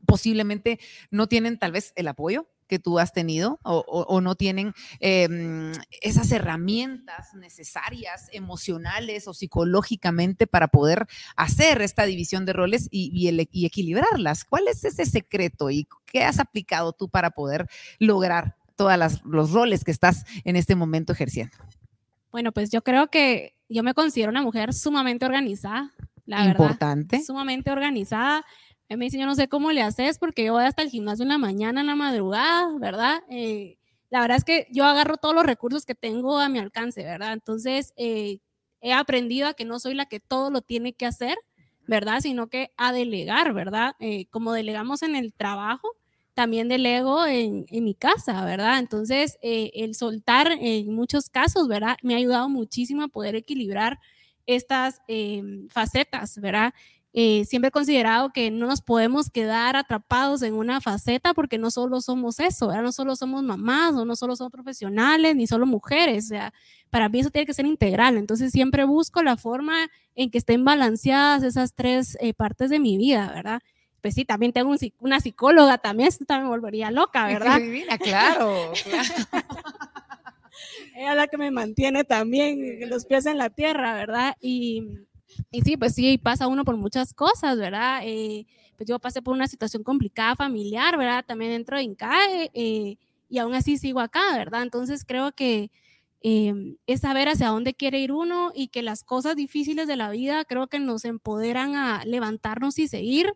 posiblemente no tienen tal vez el apoyo que tú has tenido o, no tienen eh, esas herramientas necesarias emocionales o psicológicamente para poder hacer esta división de roles y, y equilibrarlas. ¿Cuál es ese secreto y qué has aplicado tú para poder lograr todos los roles que estás en este momento ejerciendo? Bueno, pues yo creo que yo me considero una mujer sumamente organizada, la Importante. verdad. Sumamente organizada. Me dice, yo no sé cómo le haces porque yo voy hasta el gimnasio en la mañana, en la madrugada, ¿verdad? Eh, la verdad es que yo agarro todos los recursos que tengo a mi alcance, ¿verdad? Entonces, eh, he aprendido a que no soy la que todo lo tiene que hacer, ¿verdad? Sino que a delegar, ¿verdad? Eh, como delegamos en el trabajo, también delego en, en mi casa, ¿verdad? Entonces, eh, el soltar en muchos casos, ¿verdad? Me ha ayudado muchísimo a poder equilibrar estas eh, facetas, ¿verdad? Eh, siempre he considerado que no nos podemos quedar atrapados en una faceta porque no solo somos eso, ¿verdad? no solo somos mamás o no solo somos profesionales ni solo mujeres, o sea, para mí eso tiene que ser integral, entonces siempre busco la forma en que estén balanceadas esas tres eh, partes de mi vida, ¿verdad? Pues sí, también tengo un, una psicóloga, también esto también me volvería loca, ¿verdad? Divina, claro, claro. Ella es la que me mantiene también los pies en la tierra, ¿verdad? Y, y sí, pues sí, pasa uno por muchas cosas, ¿verdad? Eh, pues yo pasé por una situación complicada familiar, ¿verdad? También dentro de INCAE, eh, y aún así sigo acá, ¿verdad? Entonces creo que eh, es saber hacia dónde quiere ir uno y que las cosas difíciles de la vida creo que nos empoderan a levantarnos y seguir.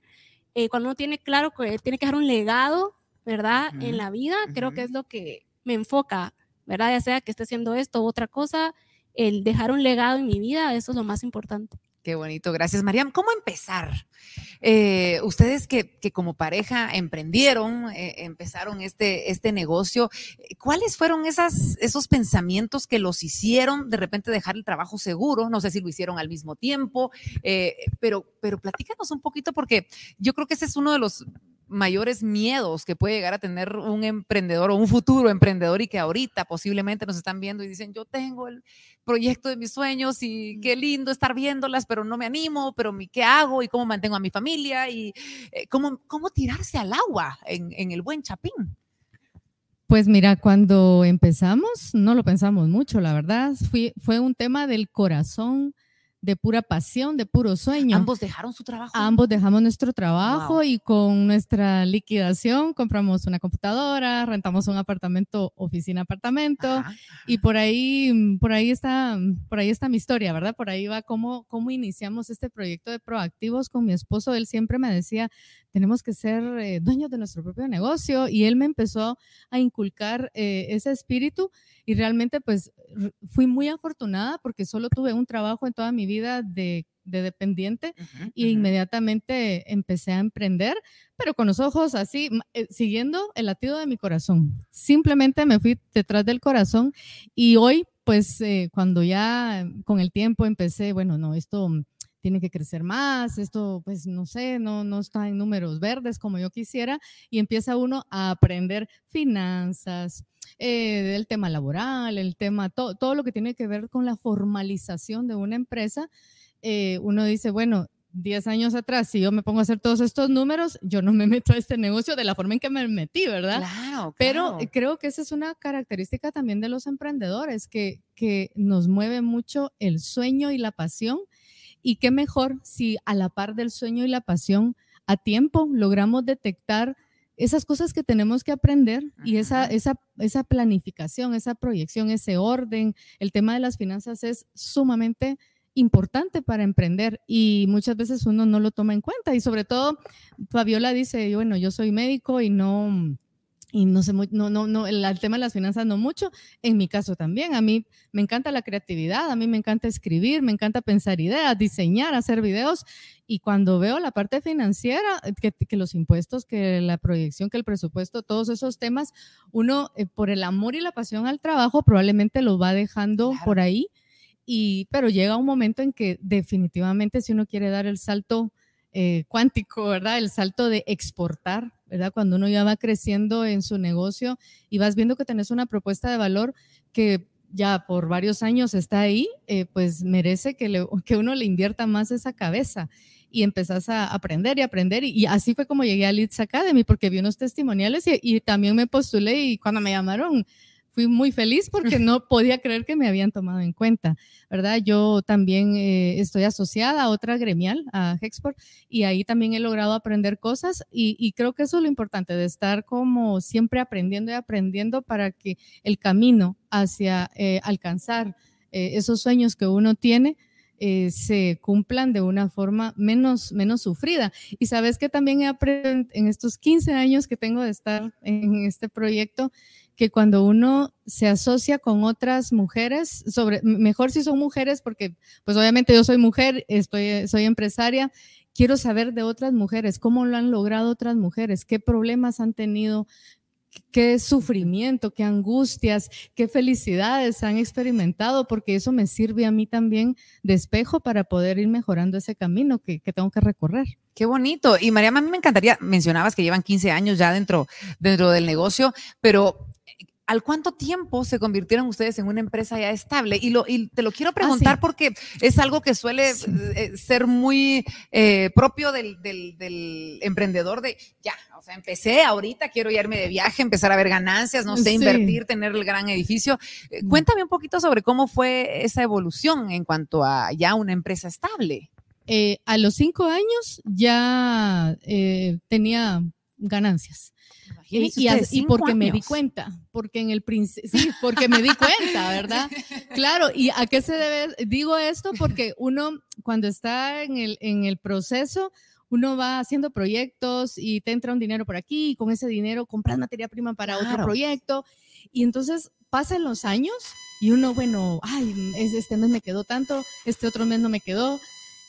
Eh, cuando uno tiene claro que tiene que dejar un legado, ¿verdad? Uh -huh. En la vida, uh -huh. creo que es lo que me enfoca, ¿verdad? Ya sea que esté haciendo esto u otra cosa, el dejar un legado en mi vida, eso es lo más importante. Qué bonito, gracias Mariam. ¿Cómo empezar? Eh, ustedes que, como pareja emprendieron, eh, empezaron este, este negocio, ¿cuáles fueron esos pensamientos que los hicieron de repente dejar el trabajo seguro? No sé si lo hicieron al mismo tiempo, eh, pero, pero platícanos un poquito porque yo creo que ese es uno de los mayores miedos que puede llegar a tener un emprendedor o un futuro emprendedor y que ahorita posiblemente nos están viendo y dicen, yo tengo el proyecto de mis sueños y qué lindo estar viéndolas, pero no me animo, pero ¿qué hago y cómo mantengo a mi familia y eh, cómo, cómo tirarse al agua en, en el buen chapín? Pues mira, cuando empezamos, no lo pensamos mucho, la verdad, fue, fue un tema del corazón de pura pasión, de puro sueño. Ambos dejaron su trabajo. Ambos dejamos nuestro trabajo y con nuestra liquidación compramos una computadora, rentamos un apartamento, oficina, apartamento y por ahí, por ahí está, por ahí está mi historia, ¿verdad? Por ahí va cómo, cómo iniciamos este proyecto de proactivos con mi esposo. Él siempre me decía, tenemos que ser eh, dueños de nuestro propio negocio y él me empezó a inculcar eh, ese espíritu y realmente pues fui muy afortunada porque solo tuve un trabajo en toda mi vida de, dependiente y inmediatamente empecé a emprender, pero con los ojos así, eh, siguiendo el latido de mi corazón. Simplemente me fui detrás del corazón y hoy pues eh, cuando ya con el tiempo empecé, bueno, no, esto tiene que crecer más, esto pues no sé, no, no está en números verdes como yo quisiera y empieza uno a aprender finanzas, eh, el tema laboral, el tema, todo lo que tiene que ver con la formalización de una empresa. Eh, uno dice, bueno, 10 años atrás, si yo me pongo a hacer todos estos números, yo no me meto a este negocio de la forma en que me metí, ¿verdad? Claro, Pero creo que esa es una característica también de los emprendedores, que, que nos mueve mucho el sueño y la pasión y qué mejor si a la par del sueño y la pasión, a tiempo logramos detectar esas cosas que tenemos que aprender y esa, esa, esa planificación, esa proyección, ese orden, el tema de las finanzas es sumamente importante para emprender y muchas veces uno no lo toma en cuenta. Y sobre todo Fabiola dice, bueno, yo soy médico y no y no sé, no, no, no, el, tema de las finanzas no mucho, en mi caso también, a mí me encanta la creatividad, a mí me encanta escribir, me encanta pensar ideas, diseñar, hacer videos, y cuando veo la parte financiera, eh, que, que los impuestos, que la proyección, que el presupuesto, todos esos temas, uno eh, por el amor y la pasión al trabajo probablemente lo va dejando por ahí, y, pero llega un momento en que definitivamente si uno quiere dar el salto eh, cuántico, ¿verdad? El salto de exportar, ¿verdad? Cuando uno ya va creciendo en su negocio y vas viendo que tenés una propuesta de valor que ya por varios años está ahí, eh, pues merece que, que uno le invierta más esa cabeza y empezás a aprender y aprender. Y, así fue como llegué a Leeds Academy, porque vi unos testimoniales y, y, también me postulé y cuando me llamaron fui muy feliz porque no podía creer que me habían tomado en cuenta, ¿verdad? Yo también eh, estoy asociada a otra gremial, a Hexport, y ahí también he logrado aprender cosas y, creo que eso es lo importante, de estar como siempre aprendiendo y aprendiendo para que el camino hacia eh, alcanzar eh, esos sueños que uno tiene, se cumplan de una forma menos, menos sufrida. Y sabes que también he aprendido en estos 15 años que tengo de estar en este proyecto, que cuando uno se asocia con otras mujeres, sobre, mejor si son mujeres, porque pues obviamente yo soy mujer, estoy, soy empresaria, quiero saber de otras mujeres, cómo lo han logrado otras mujeres, qué problemas han tenido, qué sufrimiento, qué angustias, qué felicidades han experimentado, porque eso me sirve a mí también de espejo para poder ir mejorando ese camino que, que tengo que recorrer. Qué bonito. Y María, a mí me encantaría, mencionabas que llevan 15 años ya dentro, dentro del negocio, pero ¿Al cuánto tiempo se convirtieron ustedes en una empresa ya estable? Y, lo, y te lo quiero ah, preguntar porque es algo que suele eh, ser muy eh, propio del, del, emprendedor de, ya, o sea, empecé ahorita, quiero irme de viaje, empezar a ver ganancias, no sé, invertir, tener el gran edificio. Eh, mm. Cuéntame un poquito sobre cómo fue esa evolución en cuanto a ya una empresa estable. a los cinco años ya tenía ganancias. Y, porque me di cuenta, porque en el sí, porque me di cuenta, ¿verdad? Claro, ¿y a qué se debe? Digo esto porque uno cuando está en el, en el proceso, uno va haciendo proyectos y te entra un dinero por aquí y con ese dinero compras materia prima para otro proyecto y entonces pasan los años y uno, bueno, ay, este mes me quedó tanto, este otro mes no me quedó,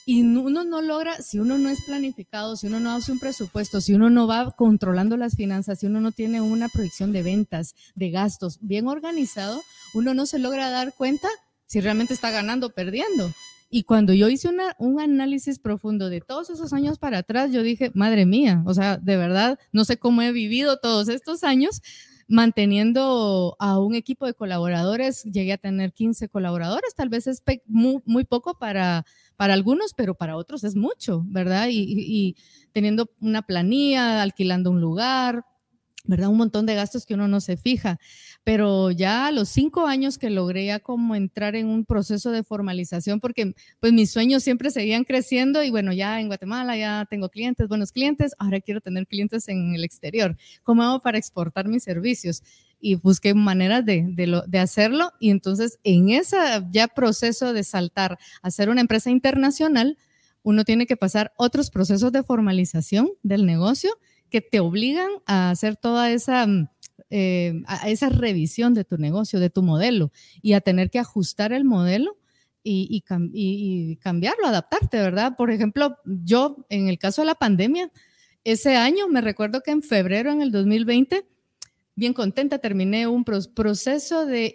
y uno no logra, si uno no es planificado, si uno no hace un presupuesto, si uno no va controlando las finanzas, si uno no tiene una proyección de ventas, de gastos bien organizado, uno no se logra dar cuenta si realmente está ganando o perdiendo. Y cuando yo hice una, un análisis profundo de todos esos años para atrás, yo dije, madre mía, o sea, de verdad, no sé cómo he vivido todos estos años manteniendo a un equipo de colaboradores. Llegué a tener 15 colaboradores, tal vez es muy, muy poco para para algunos, pero para otros es mucho, ¿verdad? Y, teniendo una planilla, alquilando un lugar, ¿verdad? Un montón de gastos que uno no se fija. Pero ya a los cinco años que logré ya como entrar en un proceso de formalización, porque pues mis sueños siempre seguían creciendo y bueno, ya en Guatemala ya tengo clientes, buenos clientes, ahora quiero tener clientes en el exterior. ¿Cómo hago para exportar mis servicios? y busqué maneras de, de, hacerlo. Y entonces en ese ya proceso de saltar a ser una empresa internacional, uno tiene que pasar otros procesos de formalización del negocio que te obligan a hacer toda esa, mm, eh, esa revisión de tu negocio, de tu modelo, y a tener que ajustar el modelo y, y, y, cambiarlo, adaptarte, ¿verdad? Por ejemplo, yo en el caso de la pandemia, ese año, me recuerdo que en febrero en el 2020, bien contenta, terminé un proceso de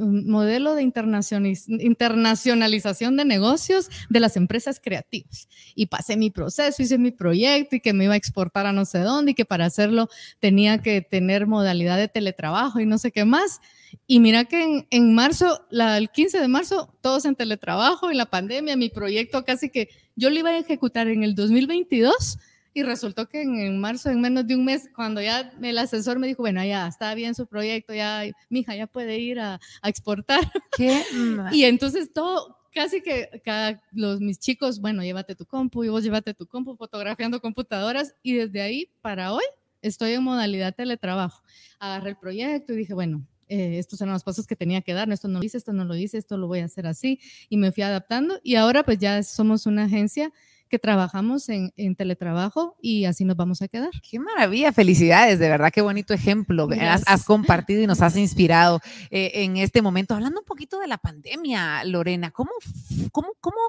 un modelo de internacionalización de negocios de las empresas creativas. Y pasé mi proceso, hice mi proyecto y que me iba a exportar a no sé dónde y que para hacerlo tenía que tener modalidad de teletrabajo y no sé qué más. Y mira que en, marzo, la, el 15 de marzo, todos en teletrabajo, en la pandemia, mi proyecto casi que yo lo iba a ejecutar en el 2022 y resultó que en, marzo, en menos de un mes, cuando ya el asesor me dijo, bueno, ya está bien su proyecto, ya, mija, ya puede ir a, exportar. ¿Qué? y entonces todo, casi que cada, los, mis chicos, bueno, llévate tu compu y vos llévate tu compu fotografiando computadoras y desde ahí para hoy estoy en modalidad teletrabajo. Agarré el proyecto y dije, bueno, eh, estos eran los pasos que tenía que dar, esto no lo hice, esto no lo hice, esto lo voy a hacer así y me fui adaptando y ahora pues ya somos una agencia que trabajamos en, teletrabajo y así nos vamos a quedar. Qué maravilla, felicidades, de verdad, qué bonito ejemplo. Has, compartido y nos has inspirado eh, en este momento. Hablando un poquito de la pandemia, Lorena, ¿cómo, cómo, cómo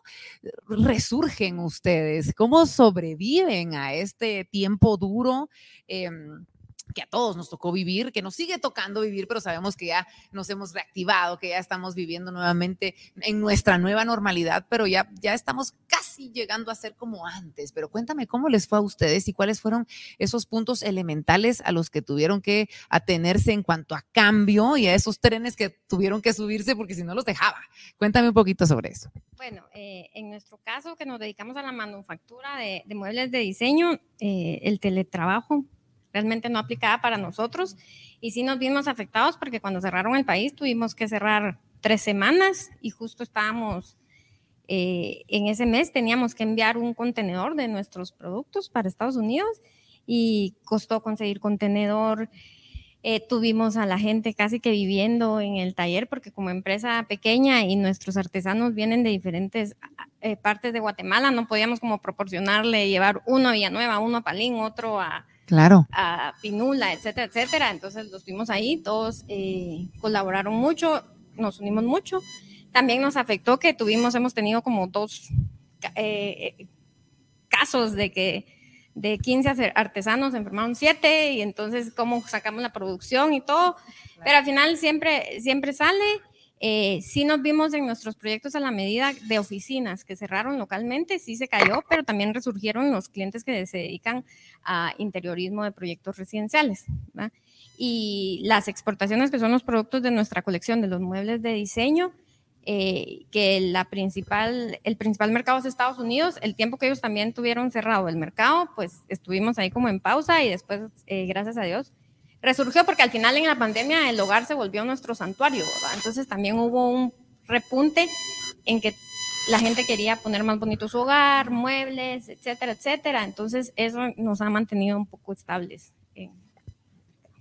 resurgen ustedes? ¿Cómo sobreviven a este tiempo duro? Em, que a todos nos tocó vivir, que nos sigue tocando vivir, pero sabemos que ya nos hemos reactivado, que ya estamos viviendo nuevamente en nuestra nueva normalidad, pero ya, ya estamos casi llegando a ser como antes. Pero cuéntame cómo les fue a ustedes y cuáles fueron esos puntos elementales a los que tuvieron que atenerse en cuanto a cambio y a esos trenes que tuvieron que subirse porque si no los dejaba. Cuéntame un poquito sobre eso. Bueno, eh, en nuestro caso que nos dedicamos a la manufactura de, muebles de diseño, eh, el teletrabajo realmente no aplicaba para nosotros y sí nos vimos afectados porque cuando cerraron el país tuvimos que cerrar tres semanas y justo estábamos eh, en ese mes teníamos que enviar un contenedor de nuestros productos para Estados Unidos y costó conseguir contenedor. Eh, tuvimos a la gente casi que viviendo en el taller porque como empresa pequeña y nuestros artesanos vienen de diferentes eh, partes de Guatemala, no podíamos como proporcionarle, llevar uno a Villanueva, uno a Palín, otro a, Claro. A Pinula, etcétera, etcétera. Entonces los vimos ahí, todos eh, colaboraron mucho, nos unimos mucho. También nos afectó que tuvimos, hemos tenido como dos eh, casos de que de 15 artesanos enfermaron 7 y entonces cómo sacamos la producción y todo. Pero al final siempre, siempre sale eh, sí nos vimos en nuestros proyectos a la medida de oficinas que cerraron localmente, sí se cayó, pero también resurgieron los clientes que se dedican a interiorismo de proyectos residenciales. Y las exportaciones, que son los productos de nuestra colección de los muebles de diseño, eh, que la principal, el principal mercado es Estados Unidos, el tiempo que ellos también tuvieron cerrado el mercado, pues estuvimos ahí como en pausa y después, eh, gracias a Dios, resurgió porque al final en la pandemia el hogar se volvió nuestro santuario, ¿verdad? Entonces también hubo un repunte en que la gente quería poner más bonito su hogar, muebles, etcétera, etcétera. Entonces eso nos ha mantenido un poco estables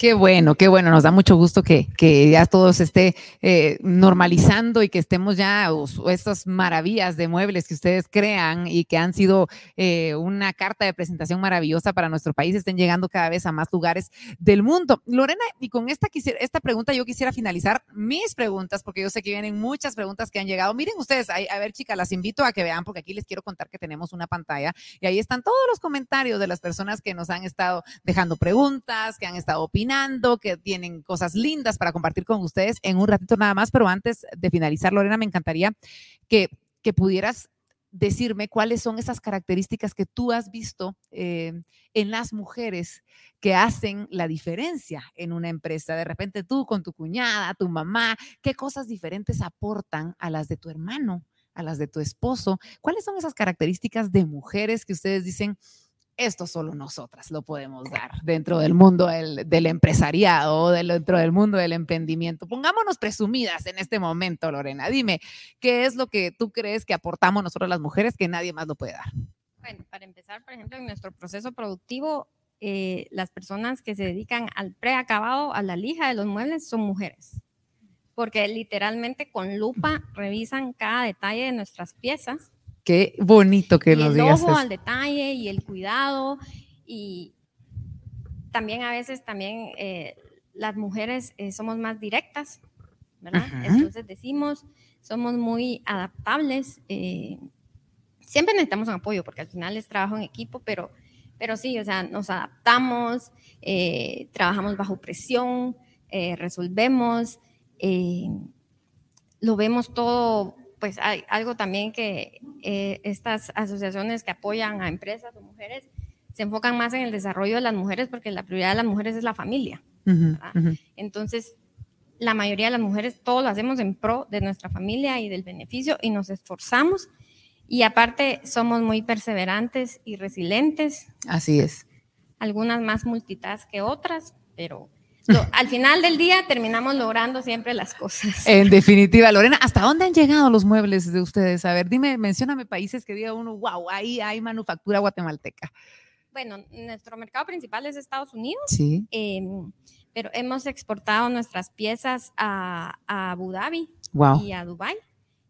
Qué bueno, qué bueno. Nos da mucho gusto que, ya todo se esté eh, normalizando y que estemos ya, estas maravillas de muebles que ustedes crean y que han sido eh, una carta de presentación maravillosa para nuestro país, estén llegando cada vez a más lugares del mundo. Lorena, y con esta, esta pregunta yo quisiera finalizar mis preguntas, porque yo sé que vienen muchas preguntas que han llegado. Miren ustedes, a, ver chicas, las invito a que vean, porque aquí les quiero contar que tenemos una pantalla y ahí están todos los comentarios de las personas que nos han estado dejando preguntas, que han estado opinando que tienen cosas lindas para compartir con ustedes en un ratito nada más, pero antes de finalizar, Lorena, me encantaría que, que pudieras decirme cuáles son esas características que tú has visto eh, en las mujeres que hacen la diferencia en una empresa. De repente tú con tu cuñada, tu mamá, ¿qué cosas diferentes aportan a las de tu hermano, a las de tu esposo? ¿Cuáles son esas características de mujeres que ustedes dicen, esto solo nosotras lo podemos dar dentro del mundo del, empresariado, dentro del mundo del emprendimiento. Pongámonos presumidas en este momento, Lorena. Dime, ¿qué es lo que tú crees que aportamos nosotros las mujeres que nadie más lo puede dar? Bueno, para empezar, por ejemplo, en nuestro proceso productivo, eh, las personas que se dedican al preacabado, a la lija de los muebles, son mujeres. Porque literalmente con lupa revisan cada detalle de nuestras piezas Qué bonito que nos digas. El ojo al detalle y el cuidado y también a veces también eh, las mujeres eh, somos más directas, ¿verdad? Entonces decimos, somos muy adaptables. Eh, siempre necesitamos un apoyo porque al final es trabajo en equipo, pero, pero sí, o sea, nos adaptamos, trabajamos bajo presión, resolvemos, lo vemos todo pues hay algo también que eh, estas asociaciones que apoyan a empresas o mujeres se enfocan más en el desarrollo de las mujeres porque la prioridad de las mujeres es la familia. Entonces, la mayoría de las mujeres todo lo hacemos en pro de nuestra familia y del beneficio y nos esforzamos y aparte somos muy perseverantes y resilientes. Así es. Algunas más multitask que otras, pero al final del día terminamos logrando siempre las cosas. En definitiva, Lorena, ¿hasta dónde han llegado los muebles de ustedes? A ver, dime, mencióname países que diga uno, wow, ahí hay manufactura guatemalteca. Bueno, nuestro mercado principal es Estados Unidos. Sí. Em, pero hemos exportado nuestras piezas a, a Abu Dhabi y a Dubai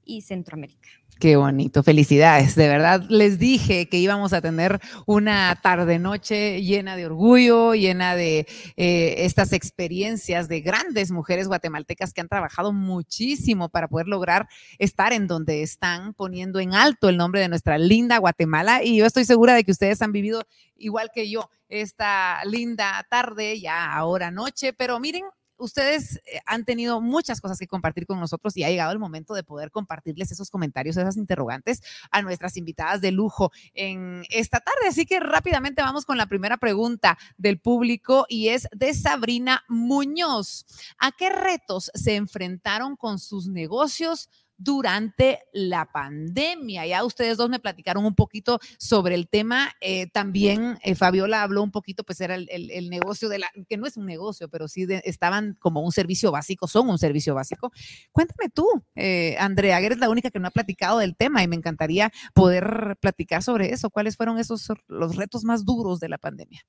y Centroamérica. Qué bonito, felicidades. De verdad, les dije que íbamos a tener una tarde-noche llena de orgullo, llena de eh, estas experiencias de grandes mujeres guatemaltecas que han trabajado muchísimo para poder lograr estar en donde están, poniendo en alto el nombre de nuestra linda Guatemala. Y yo estoy segura de que ustedes han vivido igual que yo esta linda tarde, ya ahora noche, pero miren, ustedes eh, han tenido muchas cosas que compartir con nosotros y ha llegado el momento de poder compartirles esos comentarios, esas interrogantes a nuestras invitadas de lujo en esta tarde. Así que rápidamente vamos con la primera pregunta del público y es de Sabrina Muñoz. ¿A qué retos se enfrentaron con sus negocios? Durante la pandemia. Ya ustedes dos me platicaron un poquito sobre el tema. Eh, también eh, Fabiola habló un poquito, pues era el, negocio de la, que no es un negocio, pero sí estaban como un servicio básico, son un servicio básico. Cuéntame tú, eh, Andrea, eres la única que no ha platicado del tema y me encantaría poder platicar sobre eso. ¿Cuáles fueron esos los retos más duros de la pandemia?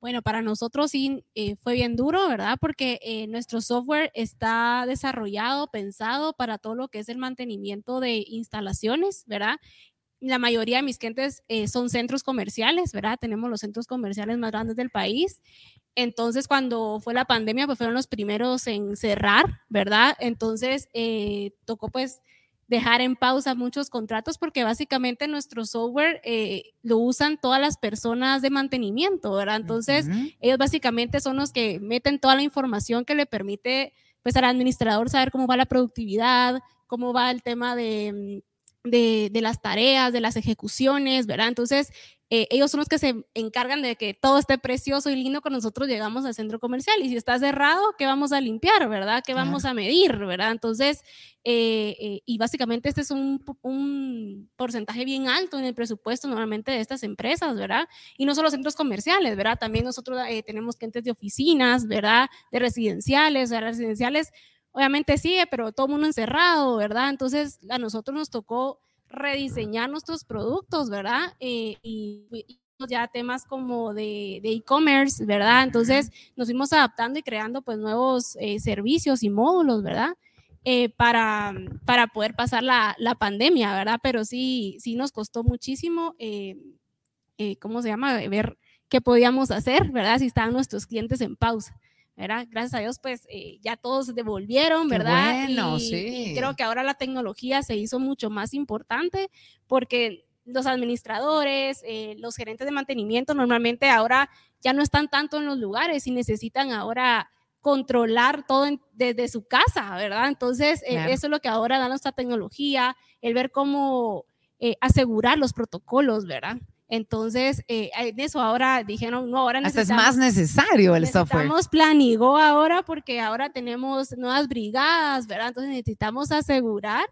Bueno, para nosotros sí eh, fue bien duro, ¿verdad? Porque eh, nuestro software está desarrollado, pensado para todo lo que es el mantenimiento de instalaciones, ¿verdad? La mayoría de mis clientes eh, son centros comerciales, ¿verdad? Tenemos los centros comerciales más grandes del país. Entonces, cuando fue la pandemia, pues fueron los primeros en cerrar, ¿verdad? Entonces, tocó pues dejar en pausa muchos contratos porque básicamente nuestro software eh, lo usan todas las personas de mantenimiento, ¿verdad? Entonces, ellos básicamente son los que meten toda la información que le permite pues al administrador saber cómo va la productividad, cómo va el tema de, de, de las tareas, de las ejecuciones, ¿verdad? Entonces, eh, ellos son los que se encargan de que todo esté precioso y lindo cuando nosotros llegamos al centro comercial. Y si está cerrado, ¿qué vamos a limpiar, verdad? ¿Qué vamos a medir, verdad? Entonces, eh, eh, y básicamente este es un, un, porcentaje bien alto en el presupuesto normalmente de estas empresas, ¿verdad? Y no solo centros comerciales, ¿verdad? También nosotros tenemos clientes de oficinas, ¿verdad? De residenciales, de residenciales, obviamente sigue, pero todo el mundo encerrado, ¿verdad? Entonces, a nosotros nos tocó rediseñar nuestros productos, ¿verdad? Eh, y, ya temas como de e-commerce, ¿verdad? Entonces nos fuimos adaptando y creando pues nuevos eh, servicios y módulos, ¿verdad? Eh, para, para poder pasar la, la, pandemia, ¿verdad? Pero sí, sí nos costó muchísimo, ¿cómo se llama? Ver qué podíamos hacer, ¿verdad? Si estaban nuestros clientes en pausa. ¿Verdad? Gracias a Dios, pues ya todos devolvieron, ¿verdad? bueno, sí. y creo que ahora la tecnología se hizo mucho más importante porque los administradores, eh, los gerentes de mantenimiento normalmente ahora ya no están tanto en los lugares y necesitan ahora controlar todo desde su casa, ¿verdad? Entonces, eh, eso es lo que ahora da nuestra tecnología, el ver cómo eh, asegurar los protocolos, ¿verdad? Entonces, en eso ahora dijeron, no, ahora necesitamos... Hasta es más necesario el software. Necesitamos Planigo ahora porque ahora tenemos nuevas brigadas, ¿verdad? Entonces necesitamos asegurar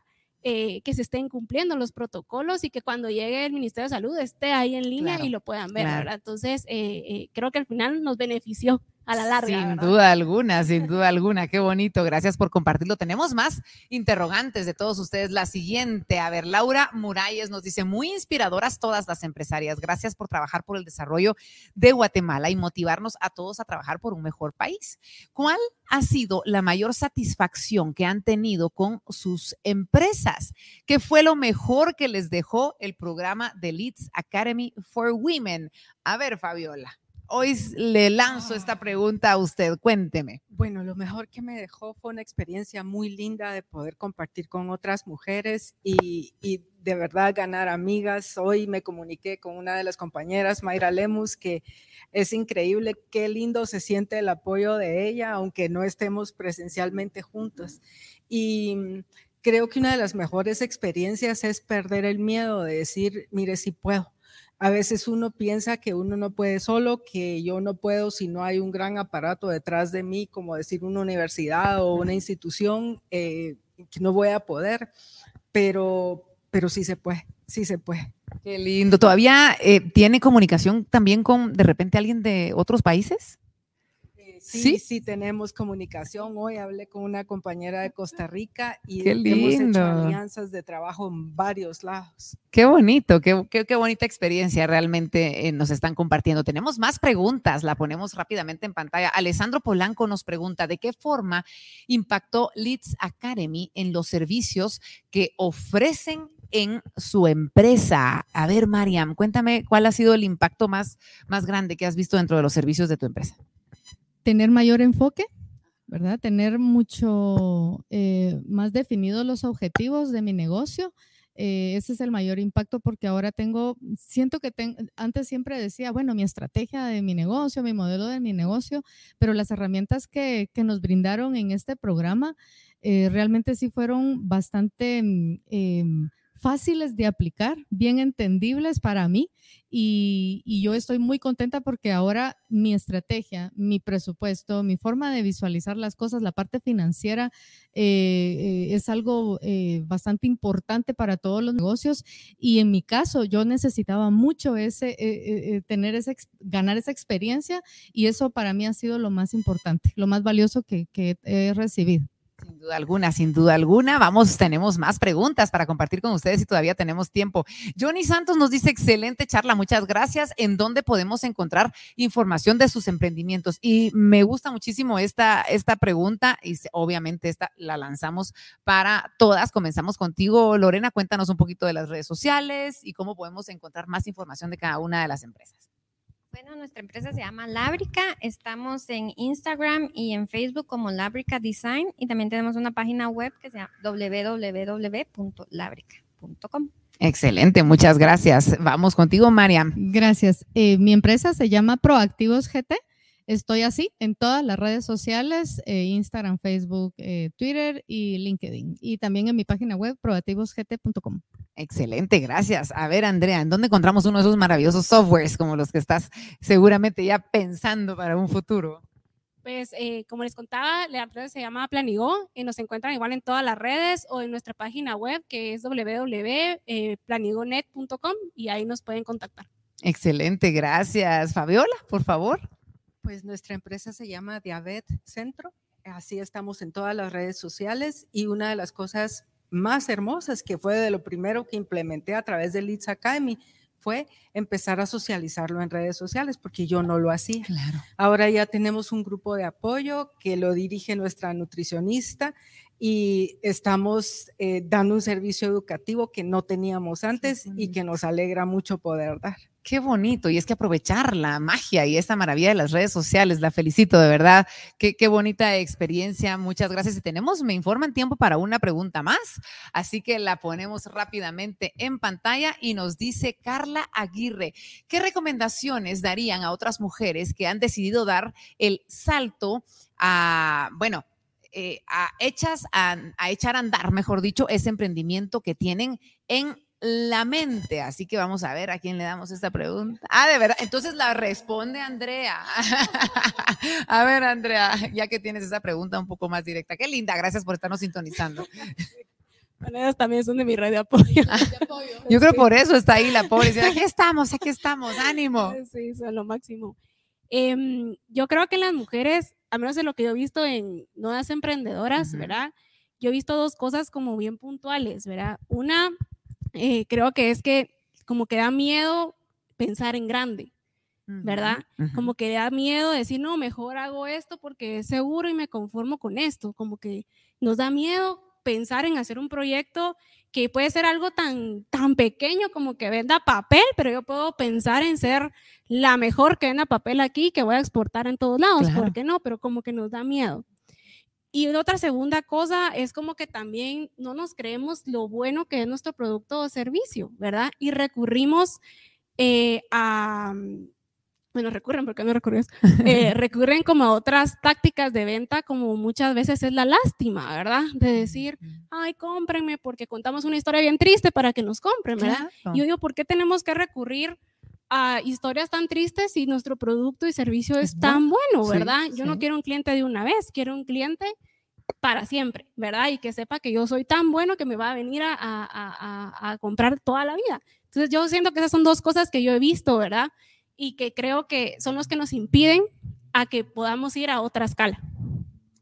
eh, que se estén cumpliendo los protocolos y que cuando llegue el Ministerio de Salud esté ahí en línea y lo puedan ver, ¿verdad? Entonces, eh, eh, creo que al final nos benefició a la larga. Sin duda alguna, sin duda alguna. Qué bonito. Gracias por compartirlo. Tenemos más interrogantes de todos ustedes. La siguiente, a ver, Laura Muralles nos dice, muy inspiradoras todas las empresarias. Gracias por trabajar por el desarrollo de Guatemala y motivarnos a todos a trabajar por un mejor país. ¿Cuál ha sido la mayor satisfacción que han tenido con sus empresas? ¿Qué fue lo mejor que les dejó el programa de Leeds Academy for Women? A ver, Fabiola. Hoy le lanzo esta ah. pregunta a usted, cuénteme. Bueno, lo mejor que me dejó fue una experiencia muy linda de poder compartir con otras mujeres y, de verdad ganar amigas. Hoy me comuniqué con una de las compañeras, Mayra Lemus, que es increíble qué lindo se siente el apoyo de ella, aunque no estemos presencialmente juntos. Y creo que una de las mejores experiencias es perder el miedo de decir, mire, si puedo a veces uno piensa que uno no puede solo, que yo no puedo si no hay un gran aparato detrás de mí, como decir una universidad o una institución, eh, que no voy a poder, pero, pero sí se puede, sí se puede. Qué lindo. ¿Todavía eh, tiene comunicación también con de repente alguien de otros países? Sí, sí, tenemos comunicación. Hoy hablé con una compañera de Costa Rica y hemos hecho alianzas de trabajo en varios lados. Qué bonito, qué, qué, bonita experiencia realmente eh, nos están compartiendo. Tenemos más preguntas, la ponemos rápidamente en pantalla. Alessandro Polanco nos pregunta, ¿de qué forma impactó Leeds Academy en los servicios que ofrecen en su empresa. A ver, Mariam, cuéntame cuál ha sido el impacto más, más grande que has visto dentro de los servicios de tu empresa tener mayor enfoque, ¿verdad? Tener mucho eh, más definidos los objetivos de mi negocio. Eh, ese es el mayor impacto porque ahora tengo, siento que antes siempre decía, bueno, mi estrategia de mi negocio, mi modelo de mi negocio, pero las herramientas que, que nos brindaron en este programa eh, realmente sí fueron bastante mm, em, fáciles de aplicar, bien entendibles para mí y, yo estoy muy contenta porque ahora mi estrategia, mi presupuesto, mi forma de visualizar las cosas, la parte financiera eh, eh, es algo eh, bastante importante para todos los negocios y en mi caso yo necesitaba mucho ese, tener ese, ganar esa experiencia y eso para mí ha sido lo más importante, lo más valioso que he recibido. Duda alguna, sin duda alguna. Vamos, tenemos más preguntas para compartir con ustedes y todavía tenemos tiempo. Johnny Santos nos dice, excelente charla, muchas gracias. ¿En dónde podemos encontrar información de sus emprendimientos? Y me gusta muchísimo esta, esta pregunta y obviamente esta la lanzamos para todas. Comenzamos contigo, Lorena. Cuéntanos un poquito de las redes sociales y cómo podemos encontrar más información de cada una de las empresas. Bueno, nuestra empresa se llama Lábrica. Estamos en Instagram y en Facebook como Lábrica Design y también tenemos una página web que se llama www.labrica.com. Excelente, muchas gracias. Vamos contigo, Mariam. Gracias. Eh, mi empresa se llama Proactivos GT. Estoy así en todas las redes sociales, eh, Instagram, Facebook, eh, Twitter y LinkedIn. Y también en mi página web, proactivosgt.com. Excelente, gracias. A ver, Andrea, ¿en dónde encontramos uno de esos maravillosos softwares como los que estás seguramente ya pensando para un futuro? Pues eh, como les contaba, la empresa se llama Planigo y nos encuentran igual en todas las redes o en nuestra página web que es www.planigonet.com y ahí nos pueden contactar. Excelente, gracias. Fabiola, por favor. Pues nuestra empresa se llama Diabet Centro, así estamos en todas las redes sociales y una de las cosas más hermosas, que fue de lo primero que implementé a través de Leeds Academy, fue empezar a socializarlo en redes sociales, porque yo no lo hacía. Claro. Ahora ya tenemos un grupo de apoyo que lo dirige nuestra nutricionista y estamos eh, dando un servicio educativo que no teníamos antes y que nos alegra mucho poder dar. Qué bonito, y es que aprovechar la magia y esta maravilla de las redes sociales, la felicito de verdad. Qué, qué bonita experiencia, muchas gracias. Y tenemos, me informan tiempo para una pregunta más, así que la ponemos rápidamente en pantalla y nos dice Carla Aguirre, ¿qué recomendaciones darían a otras mujeres que han decidido dar el salto a, bueno, eh, a, hechas a, a, echar a andar, mejor dicho, ese emprendimiento que tienen en la mente. Así que vamos a ver a quién le damos esta pregunta. Ah, de verdad. Entonces la responde Andrea. a ver, Andrea, ya que tienes esa pregunta un poco más directa. Qué linda, gracias por estarnos sintonizando. Bueno, ellas también son de mi red de apoyo. Yo creo por eso está ahí la pobre. Aquí estamos, aquí estamos, ánimo. Sí, lo máximo. Eh, yo creo que las mujeres, a menos de lo que yo he visto en nuevas emprendedoras, uh -huh. ¿verdad? Yo he visto dos cosas como bien puntuales, ¿verdad? Una, eh, creo que es que como que da miedo pensar en grande, ¿verdad? Uh -huh. Como que da miedo decir, no, mejor hago esto porque es seguro y me conformo con esto, como que nos da miedo pensar en hacer un proyecto que puede ser algo tan, tan pequeño como que venda papel, pero yo puedo pensar en ser la mejor que venda papel aquí, que voy a exportar en todos lados, claro. ¿por qué no? Pero como que nos da miedo. Y otra segunda cosa es como que también no nos creemos lo bueno que es nuestro producto o servicio, ¿verdad? Y recurrimos eh, a, bueno, recurren, porque no recurres, eh, recurren como a otras tácticas de venta, como muchas veces es la lástima, ¿verdad? De decir, ay, cómprenme porque contamos una historia bien triste para que nos compren, ¿verdad? Claro. Yo digo, ¿por qué tenemos que recurrir a historias tan tristes si nuestro producto y servicio es, es tan bueno, ¿verdad? Sí, yo sí. no quiero un cliente de una vez, quiero un cliente para siempre, ¿verdad? Y que sepa que yo soy tan bueno que me va a venir a, a, a, a comprar toda la vida. Entonces yo siento que esas son dos cosas que yo he visto, ¿verdad? Y que creo que son los que nos impiden a que podamos ir a otra escala.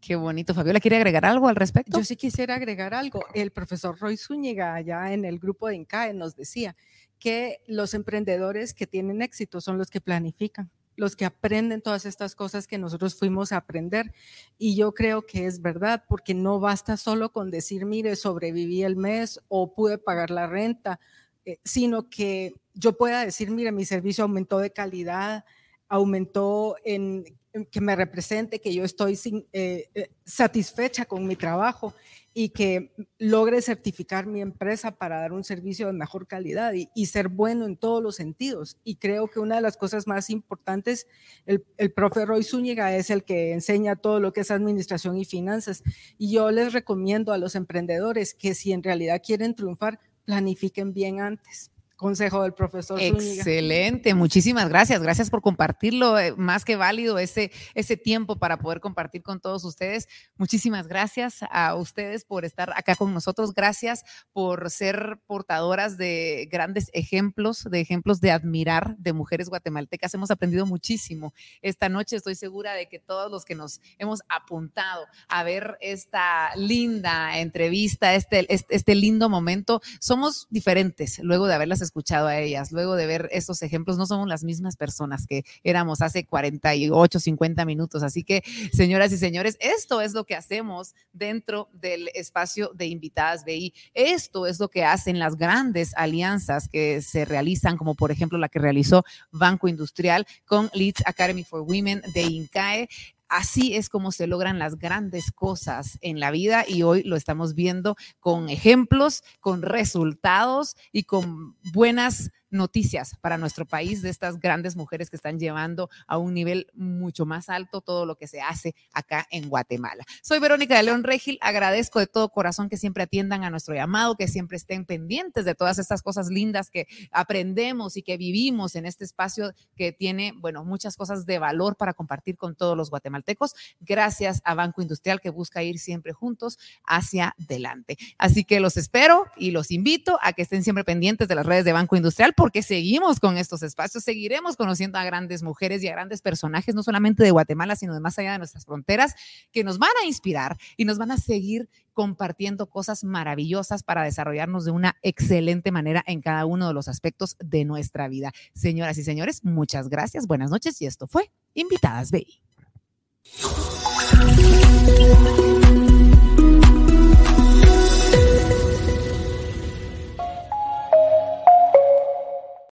Qué bonito. Fabiola, ¿quiere agregar algo al respecto? Yo sí quisiera agregar algo. El profesor Roy Zúñiga, allá en el grupo de INCAE, nos decía que los emprendedores que tienen éxito son los que planifican, los que aprenden todas estas cosas que nosotros fuimos a aprender. Y yo creo que es verdad, porque no basta solo con decir, mire, sobreviví el mes o pude pagar la renta, eh, sino que yo pueda decir, mire, mi servicio aumentó de calidad, aumentó en, que me represente, que yo estoy eh, eh, satisfecha con mi trabajo y que logre certificar mi empresa para dar un servicio de mejor calidad y, y, ser bueno en todos los sentidos. Y creo que una de las cosas más importantes, el, el profe Roy Zúñiga es el que enseña todo lo que es administración y finanzas. Y yo les recomiendo a los emprendedores que si en realidad quieren triunfar, planifiquen bien antes consejo del profesor Excelente, Zúñiga. muchísimas gracias. Gracias por compartirlo. Eh, más que válido ese, ese tiempo para poder compartir con todos ustedes. Muchísimas gracias a ustedes por estar acá con nosotros. Gracias por ser portadoras de grandes ejemplos, de ejemplos de admirar de mujeres guatemaltecas. Hemos aprendido muchísimo esta noche. Estoy segura de que todos los que nos hemos apuntado a ver esta linda entrevista, este, este, este lindo momento, somos diferentes luego de haberlas escuchado a ellas, luego de ver estos ejemplos, no somos las mismas personas que éramos hace 48, 50 minutos. Así que, señoras y señores, esto es lo que hacemos dentro del espacio de invitadas BI. Esto es lo que hacen las grandes alianzas que se realizan, como por ejemplo la que realizó Banco Industrial con Leeds Academy for Women de INCAE así es como se logran las grandes cosas en la vida y hoy lo estamos viendo con ejemplos, con resultados y con buenas noticias para nuestro país de estas grandes mujeres que están llevando a un nivel mucho más alto todo lo que se hace acá en Guatemala. Soy Verónica de León Regil, agradezco de todo corazón que siempre atiendan a nuestro llamado, que siempre estén pendientes de todas estas cosas lindas que aprendemos y que vivimos en este espacio que tiene, bueno, muchas cosas de valor para compartir con todos los guatemaltecos, gracias a Banco Industrial que busca ir siempre juntos hacia adelante. Así que los espero y los invito a que estén siempre pendientes de las redes de Banco Industrial porque seguimos con estos espacios, seguiremos conociendo a grandes mujeres y a grandes personajes, no solamente de Guatemala, sino de más allá de nuestras fronteras, que nos van a inspirar y nos van a seguir compartiendo cosas maravillosas para desarrollarnos de una excelente manera en cada uno de los aspectos de nuestra vida. Señoras y señores, muchas gracias, buenas noches y esto fue Invitadas BI.